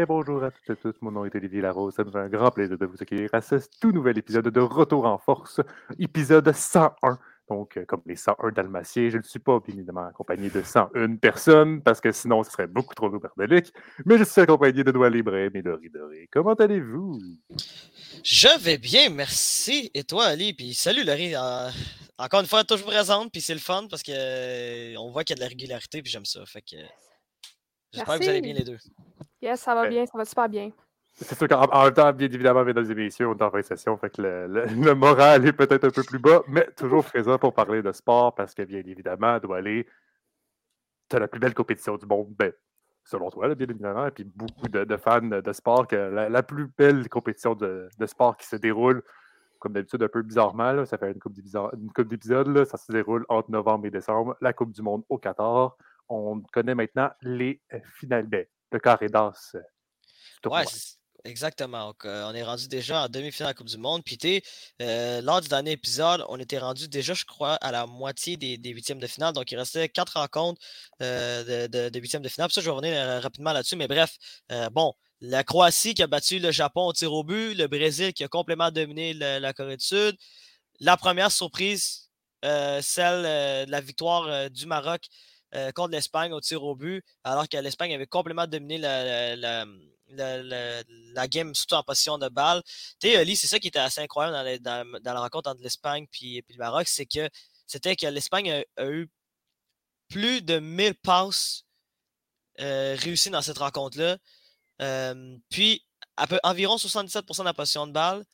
bien, bonjour à toutes et tous. Mon nom est Olivier Larose. Ça me fait un grand plaisir de vous accueillir à ce tout nouvel épisode de Retour en force, épisode 101. Donc, euh, comme les 101 dalmatiens, je ne suis pas bien évidemment accompagné de 101 personnes parce que sinon, ce serait beaucoup trop bordélique. Mais je suis accompagné de Doigt Libre et Doré Doré. Comment allez-vous? Je vais bien, merci. Et toi, Ali? Puis salut, Laurie. Euh, encore une fois, toujours présente, puis c'est le fun parce qu'on euh, voit qu'il y a de la régularité, puis j'aime ça. Fait que j'espère que vous allez bien les deux. Yes, ça va bien, ça va super bien. C'est sûr qu'en même temps, bien évidemment, mesdames et messieurs, on est en fin session, fait que le, moral est peut-être un peu plus bas, mais toujours présent pour parler de sport parce que, bien évidemment, doit aller. Tu la plus belle compétition du monde, ben, selon toi, bien évidemment, et puis beaucoup de, fans de sport, que la, plus belle compétition de, sport qui se déroule, comme d'habitude, un peu bizarrement, ça fait une coupe d'épisodes, ça se déroule entre novembre et décembre, la Coupe du Monde au Qatar. On connaît maintenant les euh, finales, ben, le carré d'as. Ouais, Exactement. Euh, on est rendu déjà en demi-finale de la Coupe du Monde. Puis, euh, lors du dernier épisode, on était rendu déjà, je crois, à la moitié des, huitièmes de finale. Donc, il restait quatre rencontres euh, de, huitièmes de finale. Puis ça, je vais revenir rapidement là-dessus. Mais bref, bon, la Croatie qui a battu le Japon au tir au but, le Brésil qui a complètement dominé la Corée du Sud. La première surprise, celle de la victoire du Maroc contre l'Espagne au tir au but, alors que l'Espagne avait complètement dominé la la, game, surtout en position de balle. Sais, c'est ça qui était assez incroyable dans, la rencontre entre l'Espagne et le Maroc, c'est que c'était que l'Espagne a, eu plus de 1000 passes euh, réussies dans cette rencontre-là. Euh, puis, environ 77% de la position de balle.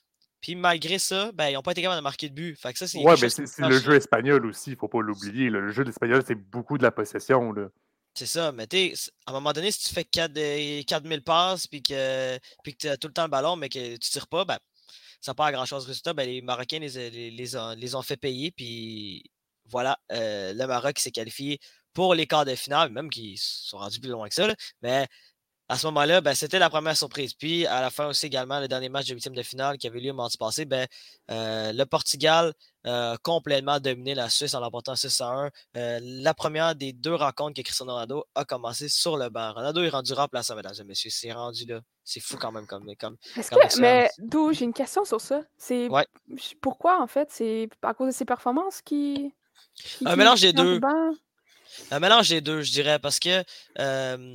Puis malgré ça, ben, ils n'ont pas été capables de marquer de but. Fait ça, c'est ouais, mais c'est le jeu espagnol aussi, il ne faut pas l'oublier. Le jeu espagnol, c'est beaucoup de la possession. Là. C'est ça, mais tu à un moment donné, si tu fais 4, 4000 passes puis que, puis que tu as tout le temps le ballon, mais que tu tires pas, ben, ça n'a pas grand-chose de résultat. Ben, les Marocains les, les, les, ont, fait payer. Puis voilà, euh, le Maroc s'est qualifié pour les quarts de finale, même qu'ils sont rendus plus loin que ça. mais à ce moment-là, ben, c'était la première surprise. Puis à la fin aussi également, le dernier match de huitième de finale qui avait lieu mardi passé, ben, euh, le Portugal a complètement dominé la Suisse en l'emportant 6 à 1. Euh, la première des deux rencontres que Cristiano Ronaldo a commencé sur le banc. Ronaldo est rendu remplaçant, mesdames et messieurs. C'est rendu là. C'est fou quand même comme. comme, mais d'où? J'ai une question sur ça. C'est pourquoi en fait? C'est à cause de ses performances qui. Un mélange des deux. Un mélange des deux, je dirais, parce que,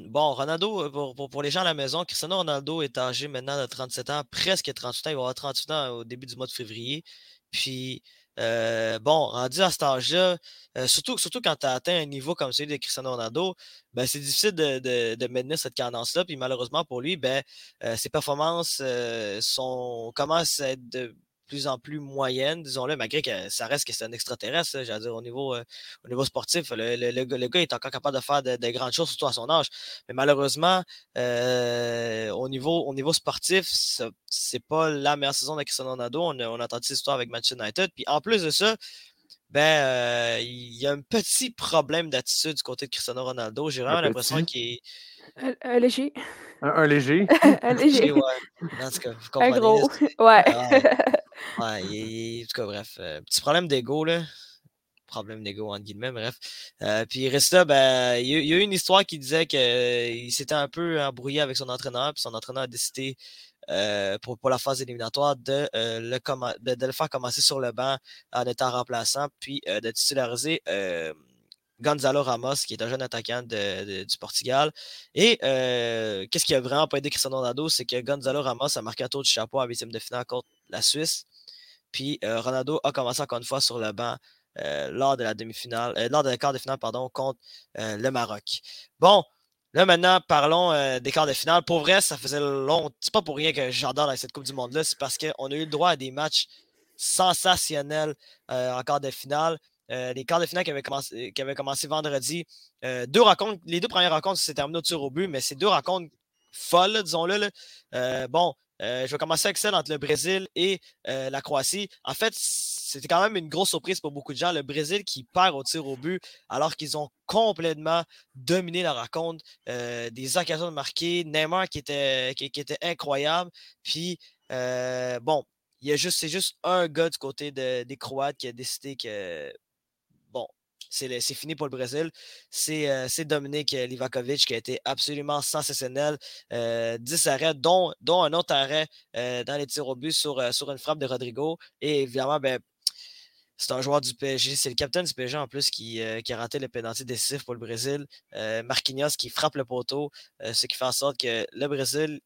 bon, Ronaldo, euh, pour, les gens à la maison, Cristiano Ronaldo est âgé maintenant de 37 ans, presque 38 ans. Il va avoir 38 ans au début du mois de février. Puis, euh, bon, rendu à cet âge-là, euh, surtout, surtout quand tu as atteint un niveau comme celui de Cristiano Ronaldo, ben, c'est difficile de, de, maintenir cette cadence-là. Puis malheureusement pour lui, ben, ses performances sont, commencent à être de plus en plus moyenne, disons-le, malgré que ça reste que c'est un extraterrestre, j'allais dire, au niveau, euh, au niveau sportif. Le, le, gars est encore capable de faire de, grandes choses, surtout à son âge. Mais malheureusement, euh, au, niveau, au niveau sportif, c'est pas la meilleure saison de Cristiano Ronaldo. On a, on a entendu cette histoire avec Manchester United. Puis en plus de ça, ben, euh, il y a un petit problème d'attitude du côté de Cristiano Ronaldo. J'ai vraiment l'impression qu'il est. Un, léger. Un, léger? un léger. Ouais. En tout cas, vous comprenez. Un gros. Ouais. Ah, Ouais, en tout cas, bref. Euh, petit problème d'ego, là. Problème d'ego, entre guillemets, bref. Euh, puis Resta, ben, il, y a eu une histoire qui disait qu'il euh, s'était un peu embrouillé avec son entraîneur, puis son entraîneur a décidé pour, pour, la phase éliminatoire de, le de, le faire commencer sur le banc en étant remplaçant, puis de titulariser Gonzalo Ramos, qui est un jeune attaquant du Portugal. Et qu'est-ce qui a vraiment pas aidé Cristiano Ronaldo, c'est que Gonzalo Ramos a marqué un tour du chapeau en huitième de finale contre la Suisse. Puis euh, Ronaldo a commencé encore une fois sur le banc euh, lors de la demi-finale, euh, lors de quart de finale, pardon, contre le Maroc. Bon, là maintenant, parlons des quarts de finale. Pour vrai, ça faisait longtemps. C'est pas pour rien que j'adore cette Coupe du Monde-là, c'est parce qu'on a eu le droit à des matchs sensationnels en quart de finale. les quarts de finale qui avaient commencé, qui avaient vendredi. deux rencontres, les deux premières rencontres, s'est terminé au tir au but, mais c'est deux rencontres folles, disons-le. bon, euh, je vais commencer avec celle entre le Brésil et euh, la Croatie. En fait, c'était quand même une grosse surprise pour beaucoup de gens. Le Brésil qui perd au tir au but alors qu'ils ont complètement dominé la rencontre. Euh, des occasions de marquer. Neymar qui était, qui, était incroyable. Puis, bon, a juste, c'est juste un gars du côté des Croates qui a décidé que, bon, c'est fini pour le Brésil. C'est euh, Dominique Livakovic qui a été absolument sensationnel. 10 arrêts, dont, un autre arrêt dans les tirs au but sur, une frappe de Rodrigo. Et évidemment, ben, c'est un joueur du PSG. C'est le capitaine du PSG en plus qui, a raté le pénalty décisif pour le Brésil. Marquinhos qui frappe le poteau, ce qui fait en sorte que le Brésil,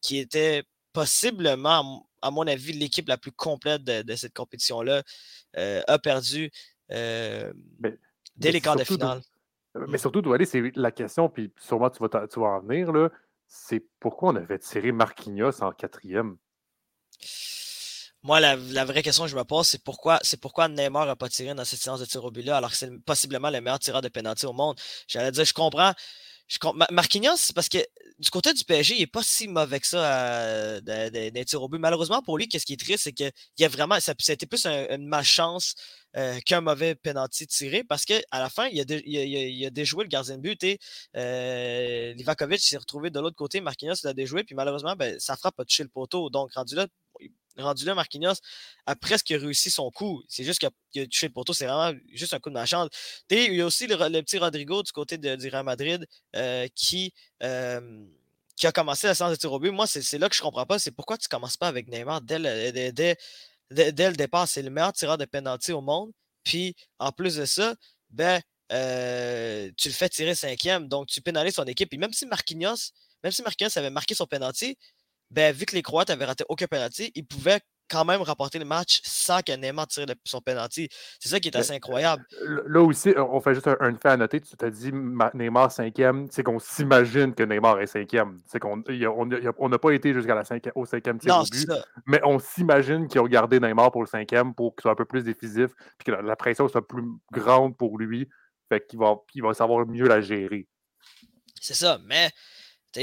qui était possiblement, à mon avis, l'équipe la plus complète de, cette compétition-là, euh, a perdu euh, dès les quarts de finale. Euh, mais surtout, aller, c'est la question, puis sûrement tu vas, tu vas en venir, là, c'est pourquoi on avait tiré Marquinhos en quatrième? Moi, la, vraie question que je me pose, c'est pourquoi, c'est pourquoi Neymar n'a pas tiré dans cette séance de tir au but-là, alors que c'est possiblement le meilleur tireur de pénalty au monde? J'allais dire, je comprends, Marquinhos, parce que du côté du PSG, il n'est pas si mauvais que ça d'un tir au but. Malheureusement pour lui, qu'est-ce qui est triste, c'est qu'il y a vraiment, ça, a été plus une malchance euh, qu'un mauvais penalty tiré parce qu'à la fin, il a, a, déjoué le gardien de but et euh, Livakovic s'est retrouvé de l'autre côté. Marquinhos l'a déjoué, puis malheureusement, ben, sa frappe a touché le poteau. Donc, rendu là, rendu là, Marquinhos a presque réussi son coup. C'est juste qu'il a, touché le poteau. C'est vraiment juste un coup de malchance. Et il y a aussi le, petit Rodrigo du côté de, du Real Madrid euh, qui, euh, qui a commencé la séance de tir au but. Moi, c'est là que je ne comprends pas. C'est pourquoi tu ne commences pas avec Neymar dès le, dès, le départ? C'est le meilleur tireur de penalty au monde. Puis, en plus de ça, ben, euh, tu le fais tirer cinquième. Donc, tu pénalises son équipe. Et même si Marquinhos, même si Marquinhos avait marqué son penalty, ben, vu que les Croates avaient raté aucun penalty, ils pouvaient quand même remporter le match sans que Neymar tire son penalty. C'est ça qui est assez incroyable. Là aussi, on fait juste un, fait à noter. Tu t'as dit Neymar cinquième, c'est qu'on s'imagine que Neymar est cinquième. C'est qu'on on n'a pas été jusqu'à la cinquième, au cinquième tir au but, mais on s'imagine qu'ils ont gardé Neymar pour le cinquième pour qu'il soit un peu plus décisif, puis que la, pression soit plus grande pour lui, fait qu'il va, il va savoir mieux la gérer. C'est ça, mais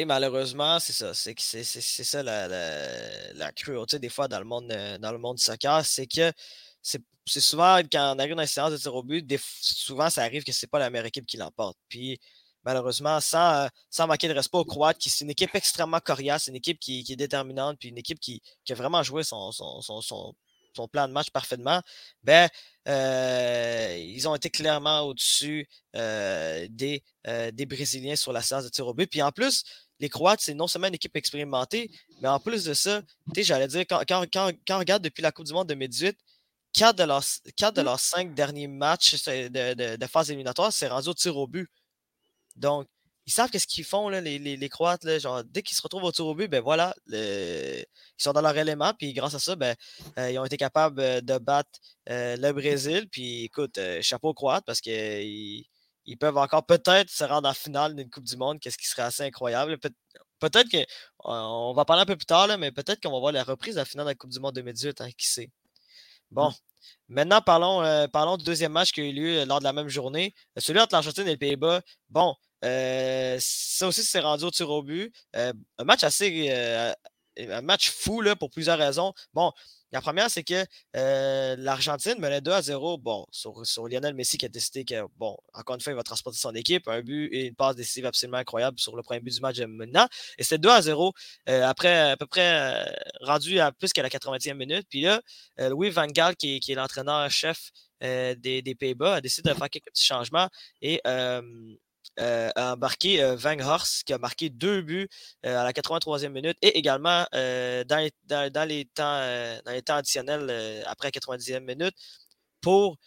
malheureusement, c'est ça. C'est c'est ça la, la, cruauté des fois dans le monde, euh, dans le monde du soccer. C'est que c'est souvent quand on arrive dans les séances de tir au but, souvent ça arrive que c'est pas la meilleure équipe qui l'emporte. Puis malheureusement, sans, euh, sans manquer de respect aux Croates, qui c'est une équipe extrêmement coriace, une équipe qui, est déterminante, puis une équipe qui, a vraiment joué son, son, plan de match parfaitement, ben, euh, ils ont été clairement au-dessus euh, des, euh, des Brésiliens sur la séance de tir au but. Puis en plus, les Croates, c'est non seulement une équipe expérimentée, mais en plus de ça, j'allais dire, quand, quand, quand, on regarde depuis la Coupe du Monde 2018, quatre de leurs, quatre de leurs cinq derniers matchs de, de, de phase éliminatoire, c'est rendu au tir au but. Donc, ils savent qu'est-ce qu'ils font, là, les, les, Croates. Là, genre, dès qu'ils se retrouvent au tir au but, ben voilà, ils sont dans leur élément. Puis grâce à ça, ben, euh, ils ont été capables euh, de battre euh, le Brésil. Puis écoute, chapeau aux Croates parce qu'ils ils peuvent encore peut-être se rendre en finale d'une Coupe du Monde, qu'est-ce qui serait assez incroyable. peut-être que, on va parler un peu plus tard, là, mais peut-être qu'on va voir la reprise de la finale de la Coupe du Monde 2018, hein, qui sait. Bon, mmh. maintenant parlons, parlons du deuxième match qui a eu lieu lors de la même journée. Celui entre l'Argentine et les Pays-Bas. Bon, euh, ça aussi, c'est rendu au tir au but. Euh, un match assez. Euh, un match fou là, pour plusieurs raisons. Bon, la première, c'est que l'Argentine menait 2 à 0. Bon, sur, sur, Lionel Messi qui a décidé que, bon, encore une fois, il va transporter son équipe. Un but et une passe décisive absolument incroyable sur le premier but du match maintenant. Et c'était 2 à 0 après à peu près rendu à plus qu'à la 80e minute. Puis là, Louis Van Gaal, qui, est l'entraîneur-chef des, des Pays-Bas, a décidé de faire quelques petits changements. Et euh, a embarqué euh, Van qui a marqué deux buts euh, à la 83e minute et également dans les, dans, les, temps, dans les temps additionnels après la 90e minute pour,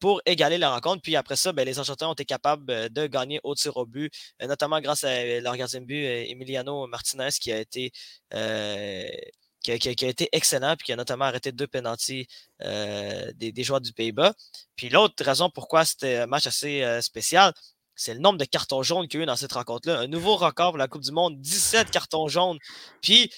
pour égaler la rencontre. Puis après ça, ben, les Argentins ont été capables de gagner au tir au but, notamment grâce à leur gardien de but, Emiliano Martinez, qui a été. Qui, a, été excellent, puis qui a notamment arrêté deux pénalties des, des, joueurs du Pays-Bas. Puis l'autre raison pourquoi c'était un match assez spécial, c'est le nombre de cartons jaunes qu'il y a eu dans cette rencontre-là. Un nouveau record pour la Coupe du Monde, 17 cartons jaunes. Puis,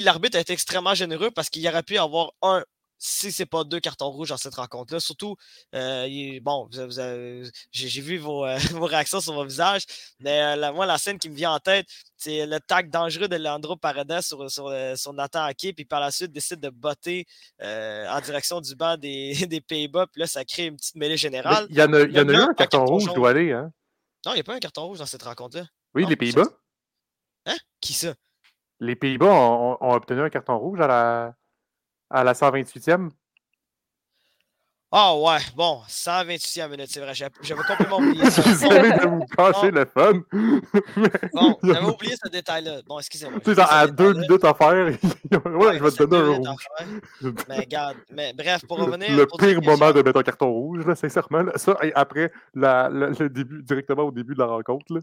l'arbitre a été extrêmement généreux parce qu'il aurait pu avoir un si c'est pas deux cartons rouges dans cette rencontre-là. Surtout, euh, bon, j'ai vu vos, euh, vos, réactions sur vos visages, mais euh, la, moi, la scène qui me vient en tête, c'est le tag dangereux de Leandro Paredes sur, sur, sur Nathan Ake, puis par la suite décide de botter en direction du banc des, des Pays-Bas, puis là, ça crée une petite mêlée générale. Il y en a, y en a eu un carton, rouge, doit aller, hein? Non, il n'y a pas un carton rouge dans cette rencontre-là. Oui, les Pays-Bas. Hein? Qui ça? Les Pays-Bas ont obtenu un carton rouge à la à la 128e? Ah ouais, bon, 128e minute, c'est vrai. J'avais complètement oublié ça. Désolé de vous cacher le fun. bon, j'avais oublié ce détail-là. Bon, excusez-moi. Tu sais, à deux minutes à faire, ouais, je vais te donner un rouge. mais regarde, mais bref, pour revenir. Le pire moment de mettre un carton rouge, là, sincèrement. Ça, et après la, le début, directement au début de la rencontre, là,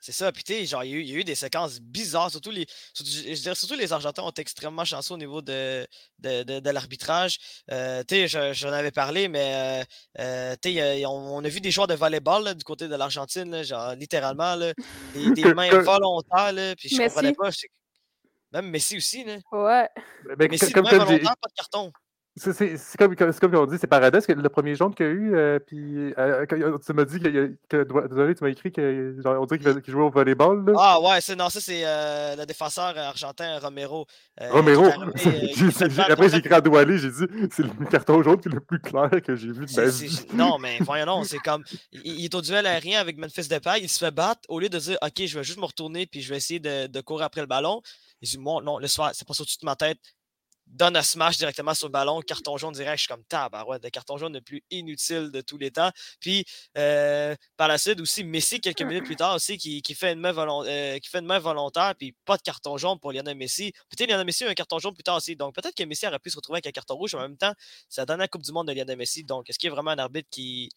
c'est ça. Puis, tu genre, il y, a eu des séquences bizarres. Surtout les, je dirais, surtout les Argentins ont été extrêmement chanceux au niveau de, de, de, l'arbitrage. Euh, tu sais, j'en avais parlé, mais euh, euh tu sais, on, a vu des joueurs de volleyball du côté de l'Argentine, genre, littéralement, là, des, des mains volontaires. Là, puis, je comprenais pas. Même Messi aussi. Là. Ouais. Mais, Messi, comme, main volontaire, pas de carton. C'est comme, comme on dit, c'est Paradis, le premier jaune qu'il y a eu. Euh, puis euh, tu m'as dit que, que, Désolé, tu m'as écrit qu'on dirait qu'il jouait au volleyball. Là. Ah ouais, non, ça c'est euh, le défenseur argentin Romero. Romero. Après, j'ai écrit à Doualé, j'ai dit c'est le carton jaune qui est le plus clair que j'ai vu de ma vie. Non, mais voyons, non, c'est comme. Il, est au duel aérien avec Memphis Depay, il se fait battre au lieu de dire Ok, je vais juste me retourner puis je vais essayer de, de courir après le ballon. Il dit Moi, non, le soir, c'est pas au-dessus de ma tête donne un smash directement sur le ballon, carton jaune direct. Je suis comme tabarouette, le carton jaune le plus inutile de tous les temps. Puis euh, par la suite aussi, Messi, quelques minutes plus tard aussi, qui, fait, une main euh, qui fait une main volontaire, puis pas de carton jaune pour Lionel Messi. Peut-être Lionel Messi a un carton jaune plus tard aussi. Donc peut-être que Messi aurait pu se retrouver avec un carton rouge. En même temps, c'est la dernière Coupe du Monde de Lionel Messi. Donc est-ce qu'il y a vraiment un arbitre qui,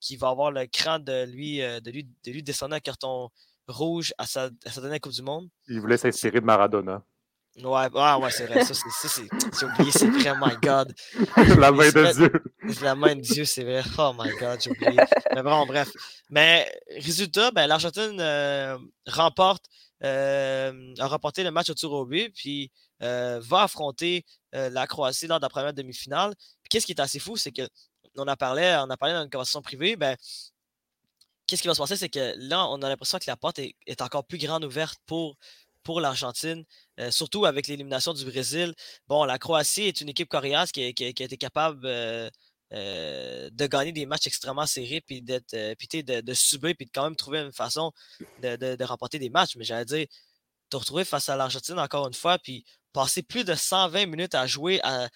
qui va avoir le cran de lui, euh, de lui, de lui descendre un carton rouge à sa, à sa dernière Coupe du Monde? Il voulait s'inspirer de Maradona. Ouais, ouais, ouais c'est vrai. Ça, c'est, j'ai oublié, c'est vrai, my God. La main de Dieu. La main de Dieu, c'est vrai. Oh my God, j'ai oublié. Mais bon, bref. Mais résultat, ben, l'Argentine euh, remporte, euh, a remporté le match au tour au but, puis euh, va affronter la Croatie lors de la première demi-finale. Puis qu'est-ce qui est assez fou, c'est que on a parlé, on a parlé dans une conversation privée, ben, qu'est-ce qui va se passer, c'est que là, on a l'impression que la porte est, est encore plus grande ouverte pour pour l'Argentine, euh, surtout avec l'élimination du Brésil. Bon, la Croatie est une équipe coréenne qui, a été capable euh, euh, de gagner des matchs extrêmement serrés, puis, de, de, subir, puis de quand même trouver une façon de, remporter des matchs. Mais j'allais dire, te retrouver face à l'Argentine encore une fois, puis passer plus de 120 minutes à jouer, à,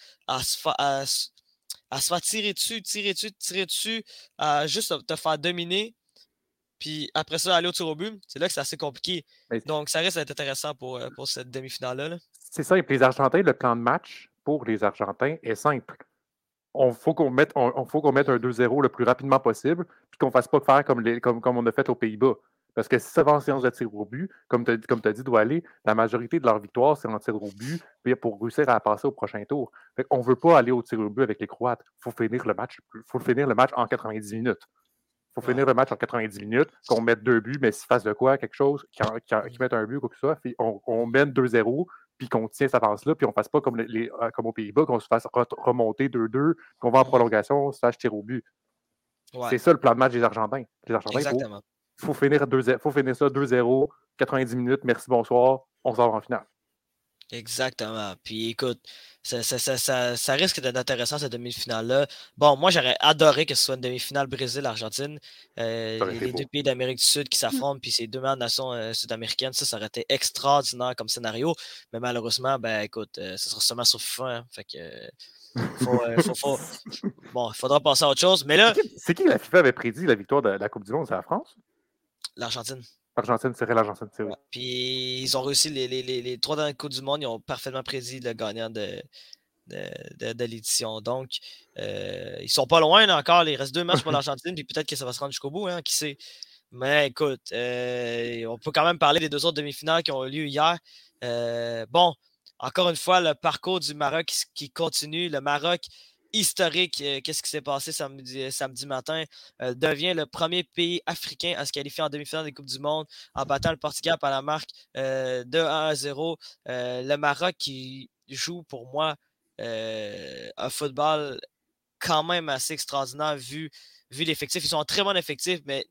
se, à se faire tirer dessus, tirer dessus, tirer dessus, à juste te faire dominer puis après ça, aller au tir au but, c'est là que c'est assez compliqué. Donc, ça reste intéressant pour, euh, pour cette demi-finale-là. C'est ça. Et puis les Argentins, le plan de match pour les Argentins est simple. On faut qu'on mette, on, faut qu'on mette un 2-0 le plus rapidement possible, puis qu'on ne fasse pas faire comme, les, comme, comme on a fait aux Pays-Bas. Parce que si ça va en séance de tir au but, comme tu as, dit, doit aller, la majorité de leur victoire, c'est en tir au but pour réussir à passer au prochain tour. on ne veut pas aller au tir au but avec les Croates. Il faut finir le match. faut finir le match en 90 minutes faut finir le match en 90 minutes, qu'on mette deux buts, mais s'il fasse de quoi, quelque chose, qu'ils mette un but ou quoi que ça, on, on mène 2-0, puis qu'on tient cette avance-là, puis on ne fasse pas comme, les, euh, comme aux Pays-Bas, qu'on se fasse remonter 2-2, qu'on va en prolongation, on se fasse tirer au but. C'est ça le plan de match des Argentins. Les Argentins, il faut, finir faut finir ça 2-0, 90 minutes, merci, bonsoir, on sort en finale. Exactement. Puis écoute, ça, ça, ça, ça risque d'être intéressant cette demi-finale-là. Bon, moi j'aurais adoré que ce soit une demi-finale Brésil-Argentine. Euh, les, deux pays d'Amérique du Sud qui mmh. s'affrontent, puis ces deux nations euh, sud-américaines, ça, ça aurait été extraordinaire comme scénario. Mais malheureusement, ben écoute, euh, ça sera seulement sur FIFA. Hein. fait que. faut, faut, bon, il faudra passer à autre chose. Mais là. C'est qui, la FIFA avait prédit la victoire de la Coupe du Monde? C'est la France? L'Argentine. L'Argentine, c'est l'Argentine, c'est Puis ils ont réussi les, les, les, les trois derniers Coups du Monde, ils ont parfaitement prédit le gagnant de, de, de, l'édition. Donc, euh, ils sont pas loin encore. Il reste deux matchs pour l'Argentine, puis peut-être que ça va se rendre jusqu'au bout, hein, qui sait. Mais écoute, euh, on peut quand même parler des deux autres demi-finales qui ont eu lieu hier. Euh, bon, encore une fois, le parcours du Maroc qui continue. Le Maroc historique, euh, qu'est-ce qui s'est passé samedi, euh, samedi matin, euh, devient le premier pays africain à se qualifier en demi-finale des Coupes du Monde en battant le Portugal par la marque de 1 à 0. le Maroc qui joue pour moi un football quand même assez extraordinaire vu, vu l'effectif. Ils sont un très bon effectif, mais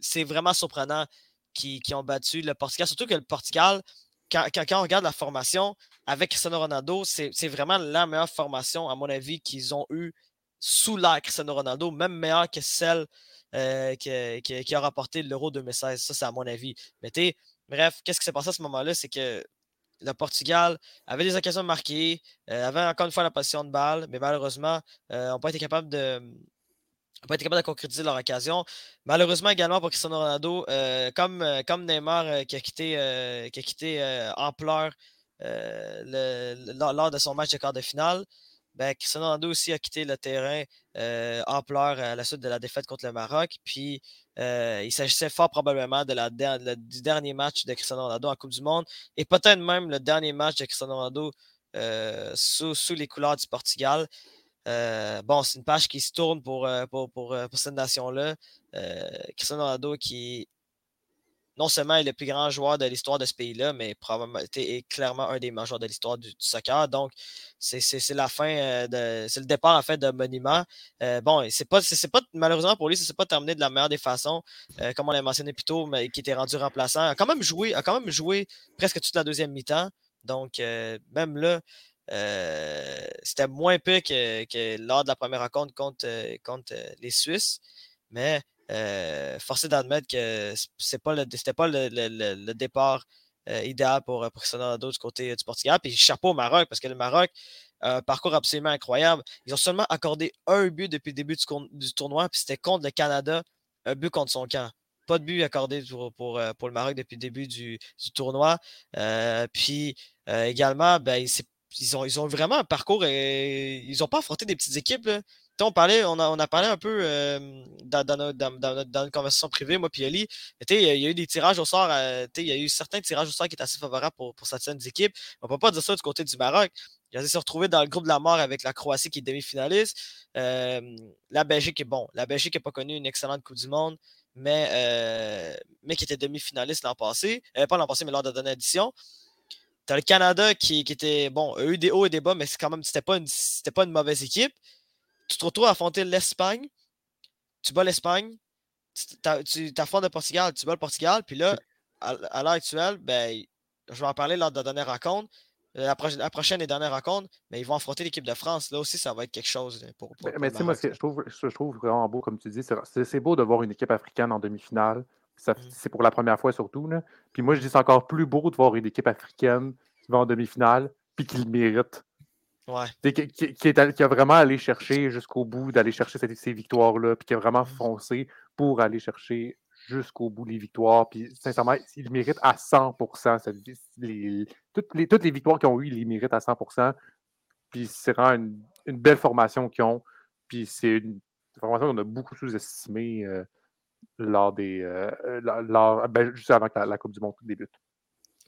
c'est vraiment surprenant qu'ils ont battu le Portugal. Surtout que le Portugal, quand, on regarde la formation avec Cristiano Ronaldo, c'est vraiment la meilleure formation, à mon avis, qu'ils ont eue sous l'ère Cristiano Ronaldo, même meilleure que celle euh, qui, a rapporté l'Euro 2016. Ça, c'est à mon avis. Mais bref, qu'est-ce qui s'est passé à ce moment-là? C'est que le Portugal avait des occasions de marquer, avait encore une fois la position de balle, mais malheureusement, n'ont pas été capables de pas été capable de concrétiser leur occasion. Malheureusement également pour Cristiano Ronaldo, comme, comme Neymar qui a quitté, qui a quitté en pleurs lors de son match de quart de finale, ben, Cristiano Ronaldo aussi a quitté le terrain euh, en pleurs à la suite de la défaite contre le Maroc. Puis euh, il s'agissait fort probablement du dernier match de Cristiano Ronaldo en Coupe du Monde et peut-être même le dernier match de Cristiano Ronaldo euh, sous, les couleurs du Portugal. Bon, c'est une page qui se tourne pour, pour, pour cette nation-là. Cristiano Ronaldo qui non seulement est le plus grand joueur de l'histoire de ce pays-là, mais probablement est clairement un des majeurs de l'histoire du, soccer. Donc, c'est la fin, euh, c'est le départ en fait de Monument. Euh, bon, c'est pas, pas malheureusement pour lui, ça s'est pas terminé de la meilleure des façons, euh, comme on l'a mentionné plus tôt, mais qui était rendu remplaçant. A quand même joué, a quand même joué presque toute la deuxième mi-temps. Donc, même là, c'était moins peu que, lors de la première rencontre contre, contre les Suisses. Mais euh, forcé d'admettre que ce pas c'était pas le, départ euh, idéal pour, pour Cristiano Ronaldo du côté du Portugal. Puis chapeau au Maroc, parce que le Maroc un parcours absolument incroyable. Ils ont seulement accordé un but depuis le début du, tournoi, puis c'était contre le Canada, un but contre son camp. Pas de but accordé pour, pour, euh, le Maroc depuis le début du, tournoi. puis également, ben, ils, ont, vraiment un parcours et ils n'ont pas affronté des petites équipes on, parlait, on, a, parlé un peu euh, dans, une conversation privée, moi et Ali. Il y a eu des tirages au sort, euh, il y a eu certains tirages au sort qui étaient assez favorables pour, certaines équipes. On ne peut pas dire ça du côté du Maroc. Ils se retrouver dans le groupe de la mort avec la Croatie qui est demi-finaliste. Euh, la Belgique est bon. La Belgique n'a pas connu une excellente Coupe du Monde, mais, mais qui était demi-finaliste l'an passé. pas l'an passé, mais lors de la dernière édition. Tu as le Canada qui, qui, était, bon, a eu des hauts et des bas, mais c'est quand même, c'était pas, pas une mauvaise équipe tu te retrouves à affronter l'Espagne, tu bats l'Espagne, tu affrontes le Portugal, tu bats le Portugal, puis là, à, l'heure actuelle, ben, je vais en parler lors de la dernière rencontre. La, prochaine et dernière rencontre, mais ils vont affronter l'équipe de France. Là aussi, ça va être quelque chose pour. mais tu sais, moi, je trouve, je trouve vraiment beau, comme tu dis. C'est beau de voir une équipe africaine en demi-finale. Mmh. C'est pour la première fois surtout. Là. Puis moi, je dis c'est encore plus beau de voir une équipe africaine qui va en demi-finale, puis qui le mérite. Qui, a vraiment allé chercher jusqu'au bout, d'aller chercher ces, victoires-là, puis qui a vraiment mmh. foncé pour aller chercher jusqu'au bout les victoires. Puis sincèrement, il mérite à 100%. Cette, toutes, les, toutes les victoires qu'ils ont eues, ils les méritent à 100%. Puis c'est vraiment une, belle formation qu'ils ont. Puis c'est une formation qu'on a beaucoup sous-estimée euh, lors des. Euh, lors, ben, juste avant que la, Coupe du Monde débute.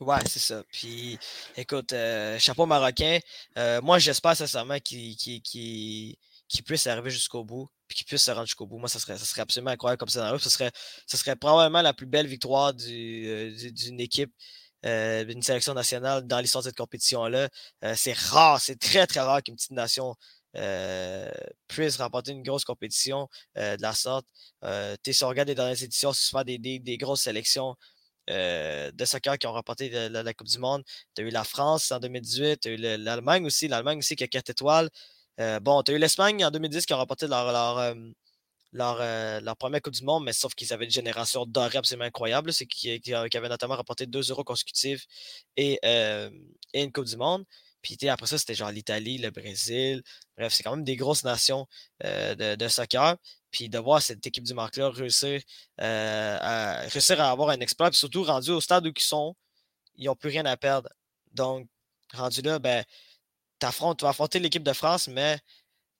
Ouais, c'est ça. Puis, écoute, euh, chapeau marocain. Euh, moi, j'espère sincèrement qu'il puisse arriver jusqu'au bout, puis qu'il puisse se rendre jusqu'au bout. Moi, ça serait, ça serait absolument incroyable comme scénario. Ce serait, ça serait probablement la plus belle victoire euh, d'une équipe, d'une sélection nationale dans l'histoire de cette compétition-là. c'est rare, c'est très, très rare qu'une petite nation puisse remporter une grosse compétition de la sorte. on regarde les dernières éditions, c'est souvent des, des grosses sélections. Euh, de soccer qui ont remporté la, Coupe du Monde. Tu eu la France en 2018, tu as eu l'Allemagne aussi, l'Allemagne aussi qui a 4 étoiles. Euh, bon, tu as eu l'Espagne en 2010 qui ont remporté leur, euh, première Coupe du Monde, mais sauf qu'ils avaient une génération dorée absolument incroyable. C'est qui, avaient notamment remporté deux euros consécutifs et une Coupe du Monde. Puis après ça, c'était genre l'Italie, le Brésil. Bref, c'est quand même des grosses nations de, de, soccer. Puis de voir cette équipe du Marc-là réussir, euh, à, réussir à avoir un exploit, puis surtout rendu au stade où ils sont, ils n'ont plus rien à perdre. Donc, rendu là, ben, tu vas affronter l'équipe de France, mais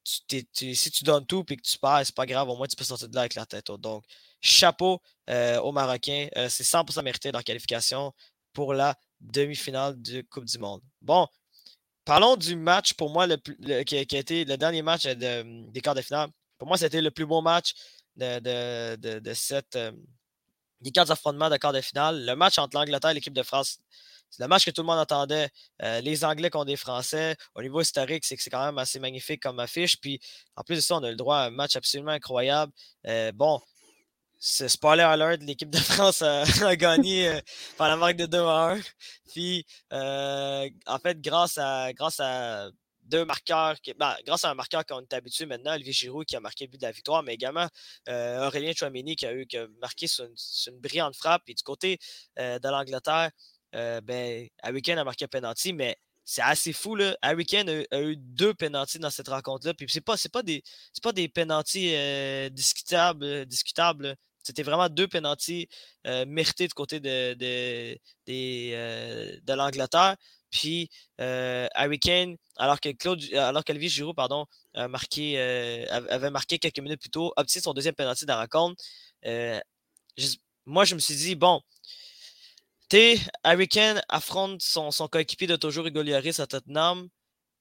si tu donnes tout et que tu perds, c'est pas grave, au moins tu peux sortir de là avec la tête. Donc, chapeau euh, aux Marocains. Euh, c'est 100% mérité leur qualification pour la demi-finale de Coupe du Monde. Bon, parlons du match pour moi le, qui, a été le dernier match des quarts de finale. Pour moi, c'était le plus beau match de, de, de, euh, des quatre affrontements de quart de finale. Le match entre l'Angleterre et l'équipe de France, c'est le match que tout le monde attendait. Euh, les Anglais contre des Français. Au niveau historique, c'est quand même assez magnifique comme affiche. Puis, en plus de ça, on a le droit à un match absolument incroyable. Euh, bon, c'est spoiler alert, l'équipe de France a, gagné par la marque de 2 à 1. Puis, en fait, grâce à, grâce à deux marqueurs, ben, grâce à un marqueur qu'on est habitué maintenant, Olivier Giroud qui a marqué le but de la victoire, mais également euh, Aurélien Chouameni qui a, eu, marqué sur une, brillante frappe. Et du côté euh, de l'Angleterre, ben, Harry Kane a marqué un penalty, mais c'est assez fou. Là. Harry Kane a, eu deux penalties dans cette rencontre-là. Puis c'est pas, pas des, pas des discutables. discutables c'était vraiment deux penalties mérités du côté de, de, de l'Angleterre. Puis Harry Kane, alors que Claude, alors Giroud, pardon, marqué, avait marqué quelques minutes plus tôt, obtient son deuxième penalty dans la rencontre. moi, je me suis dit, bon, Harry Kane affronte son, son coéquipier de toujours Hugo à Tottenham.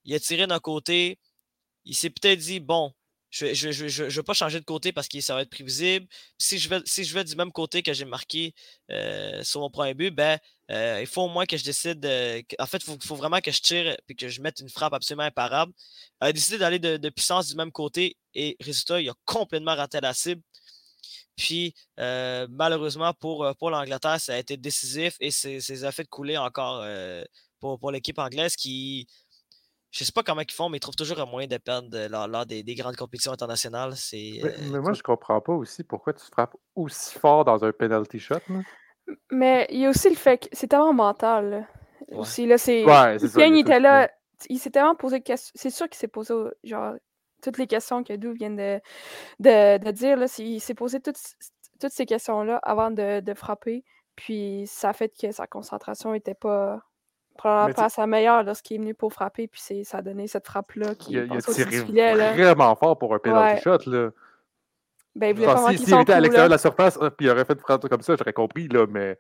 Il a tiré d'un côté. Il s'est peut-être dit, bon, je ne je, vais pas changer de côté parce que ça va être prévisible. Si je vais, du même côté que j'ai marqué euh, sur mon premier but, ben, euh, il faut au moins que je décide. en fait, il faut, vraiment que je tire et que je mette une frappe absolument imparable. Il a décidé d'aller de, puissance du même côté et résultat, il a complètement raté la cible. Puis, euh, malheureusement, pour, l'Angleterre, ça a été décisif et ça a fait couler encore pour, pour l'équipe anglaise qui, je sais pas comment ils font, mais ils trouvent toujours un moyen de perdre lors, des, grandes compétitions internationales. Mais, euh, mais, moi, je comprends pas aussi pourquoi tu frappes aussi fort dans un penalty shot. Mais il y a aussi le fait que c'est tellement mental. Aussi, là, c'est. il était là. Il s'est tellement posé C'est sûr qu'il s'est posé genre toutes les questions que Dou vient de, de, dire. Là, il s'est posé toutes, toutes ces questions-là avant de, de, frapper. Puis ça a fait que sa concentration n'était pas probablement pas à sa meilleure lorsqu'il est venu pour frapper, puis ça a donné cette frappe-là qui il, a tiré vraiment fort pour un penalty shot. Là. Ben, il si, il était à l'extérieur de la surface, euh, puis il aurait fait une frappe comme ça, j'aurais compris, là, mais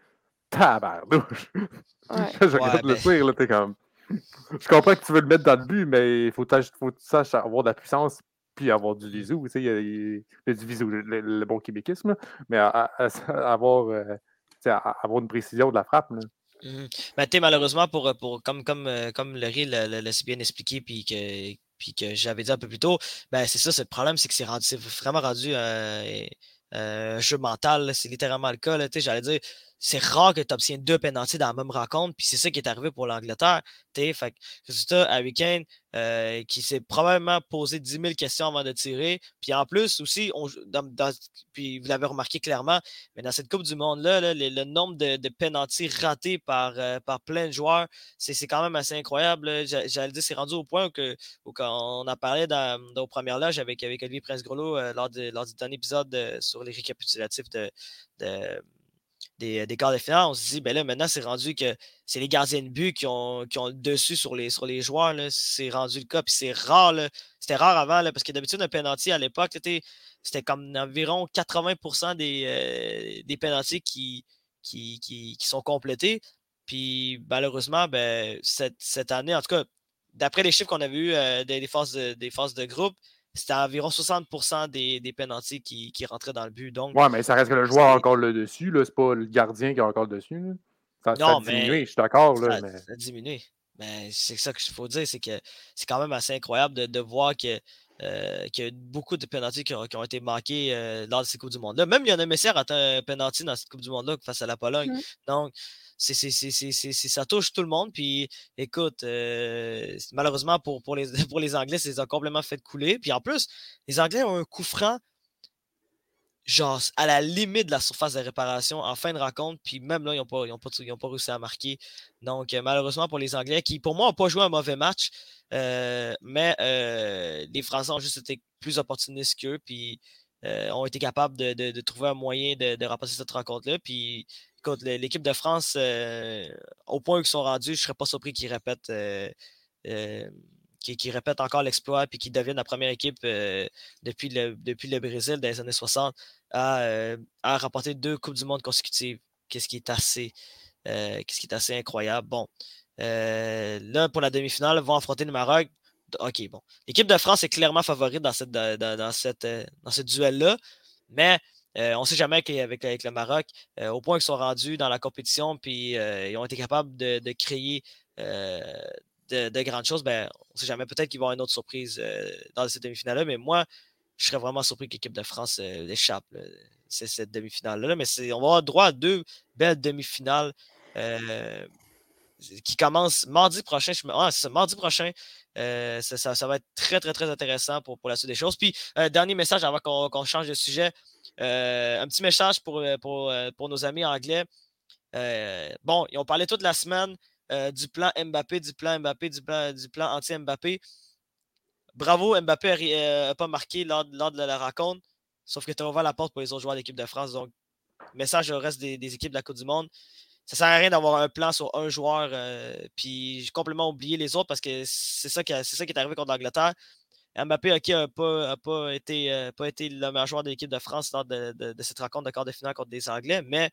tabarnouche! Ouais. J'aurais ouais, le tir, là, t'es comme... Je comprends que tu veux le mettre dans le but, mais il faut, faut que tu saches avoir de la puissance puis avoir du visou, tu sais, il y a, du visou, le, bon québéquisme, mais avoir, euh, avoir une précision de la frappe. Là. Mmh. Ben, malheureusement, pour, pour, comme, comme, euh, comme Laurie l'a si bien expliqué, puis que, puis que j'avais dit un peu plus tôt, ben, c'est ça, le problème, c'est que c'est vraiment rendu euh, un jeu mental. C'est littéralement le cas. J'allais dire, c'est rare que tu obtiens deux pénalties dans la même rencontre, puis c'est ça qui est arrivé pour l'Angleterre. Fait résultat, Harry Kane, euh, qui s'est probablement posé 10 000 questions avant de tirer. Puis en plus, aussi, on, puis vous l'avez remarqué clairement, mais dans cette Coupe du Monde-là, le, nombre de, de ratés par, euh, par plein de joueurs, c'est quand même assez incroyable. J'allais dire, c'est rendu au point que, où on a parlé dans, dans, aux premières loges avec, avec Prince-Grelot euh, lors, de, lors du dernier épisode sur les récapitulatifs de des, des quarts de finale, on se dit, ben maintenant, c'est rendu que c'est les gardiens de but qui ont, le dessus sur les, sur joueurs. C'est rendu le cas. Puis c'est rare. C'était rare avant, parce que d'habitude, un penalty à l'époque, c'était comme environ 80 des, euh, des penalties qui, sont complétés. Puis malheureusement, ben, cette, cette, année, en tout cas, d'après les chiffres qu'on avait eu euh, des, phases de, des de groupe, c'était environ 60% des, des penalties qui, qui, rentraient dans le but. Donc, ouais, mais ça reste que le joueur a encore le dessus. C'est pas le gardien qui a encore le dessus. Ça, non, a diminué, je suis d'accord. Ça, mais... ça a diminué. Mais c'est ça qu'il faut dire, c'est que c'est quand même assez incroyable de, de voir que, euh, qu'il y a beaucoup de pénalties qui, qui ont, été manquées euh, lors de ces Coupes du Monde-là. Même Lionel Messi a raté un penalty dans cette Coupe du Monde-là face à la Pologne. Mmh. Donc, c'est, ça touche tout le monde. Puis écoute, euh, malheureusement pour, pour, les, pour les Anglais, c'est complètement fait couler. Puis en plus, les Anglais ont un coup franc genre à la limite de la surface de réparation en fin de rencontre. Puis même là, ils n'ont pas, ils ils pas, réussi à marquer. Donc, euh, malheureusement pour les Anglais, qui pour moi n'ont pas joué un mauvais match, euh, mais les Français ont juste été plus opportunistes qu'eux. Puis ont été capables de, de, trouver un moyen de, de remplacer cette rencontre-là. Puis l'équipe de France, euh, au point où ils sont rendus, je ne serais pas surpris qu'ils répètent, euh, euh, encore l'exploit et qu'ils deviennent la première équipe depuis, le, depuis le Brésil dans les années 60 à, à remporter deux Coupes du Monde consécutives. Qu'est-ce qui est assez, qui est assez incroyable? Bon, là, pour la demi-finale, vont affronter le Maroc. OK, bon. L'équipe de France est clairement favorite dans, cette, dans, cette, dans ce duel-là, mais euh, on ne sait jamais qu'avec avec le Maroc, euh, au point qu'ils sont rendus dans la compétition, puis euh, ils ont été capables de, créer de, grandes choses, ben, on ne sait jamais. Peut-être qu'ils vont avoir une autre surprise dans cette demi-finale-là, mais moi, je serais vraiment surpris que l'équipe de France échappe cette demi-finale-là. Mais on va avoir droit à deux belles demi-finales qui commencent mardi prochain. c'est mardi prochain. ça, va être très, très, très intéressant pour, pour la suite des choses. Puis, dernier message avant qu'on change de sujet. Euh, un petit message pour, euh, pour, euh, pour, nos amis anglais. bon, ils ont parlé toute la semaine du plan Mbappé, du plan Mbappé, du plan, anti-Mbappé. Bravo, Mbappé n'a pas marqué lors, lors, de la rencontre, sauf que tu as ouvert la porte pour les autres joueurs de l'équipe de France. Donc, message au reste des, équipes de la Coupe du Monde. Ça sert à rien d'avoir un plan sur un joueur, puis j'ai complètement oublié les autres parce que c'est ça, qui, ça qui est arrivé contre l'Angleterre. Mbappé, n'a pas, été, euh, pas été le meilleur joueur de l'équipe de France lors de, cette rencontre de quart de finale contre des Anglais, mais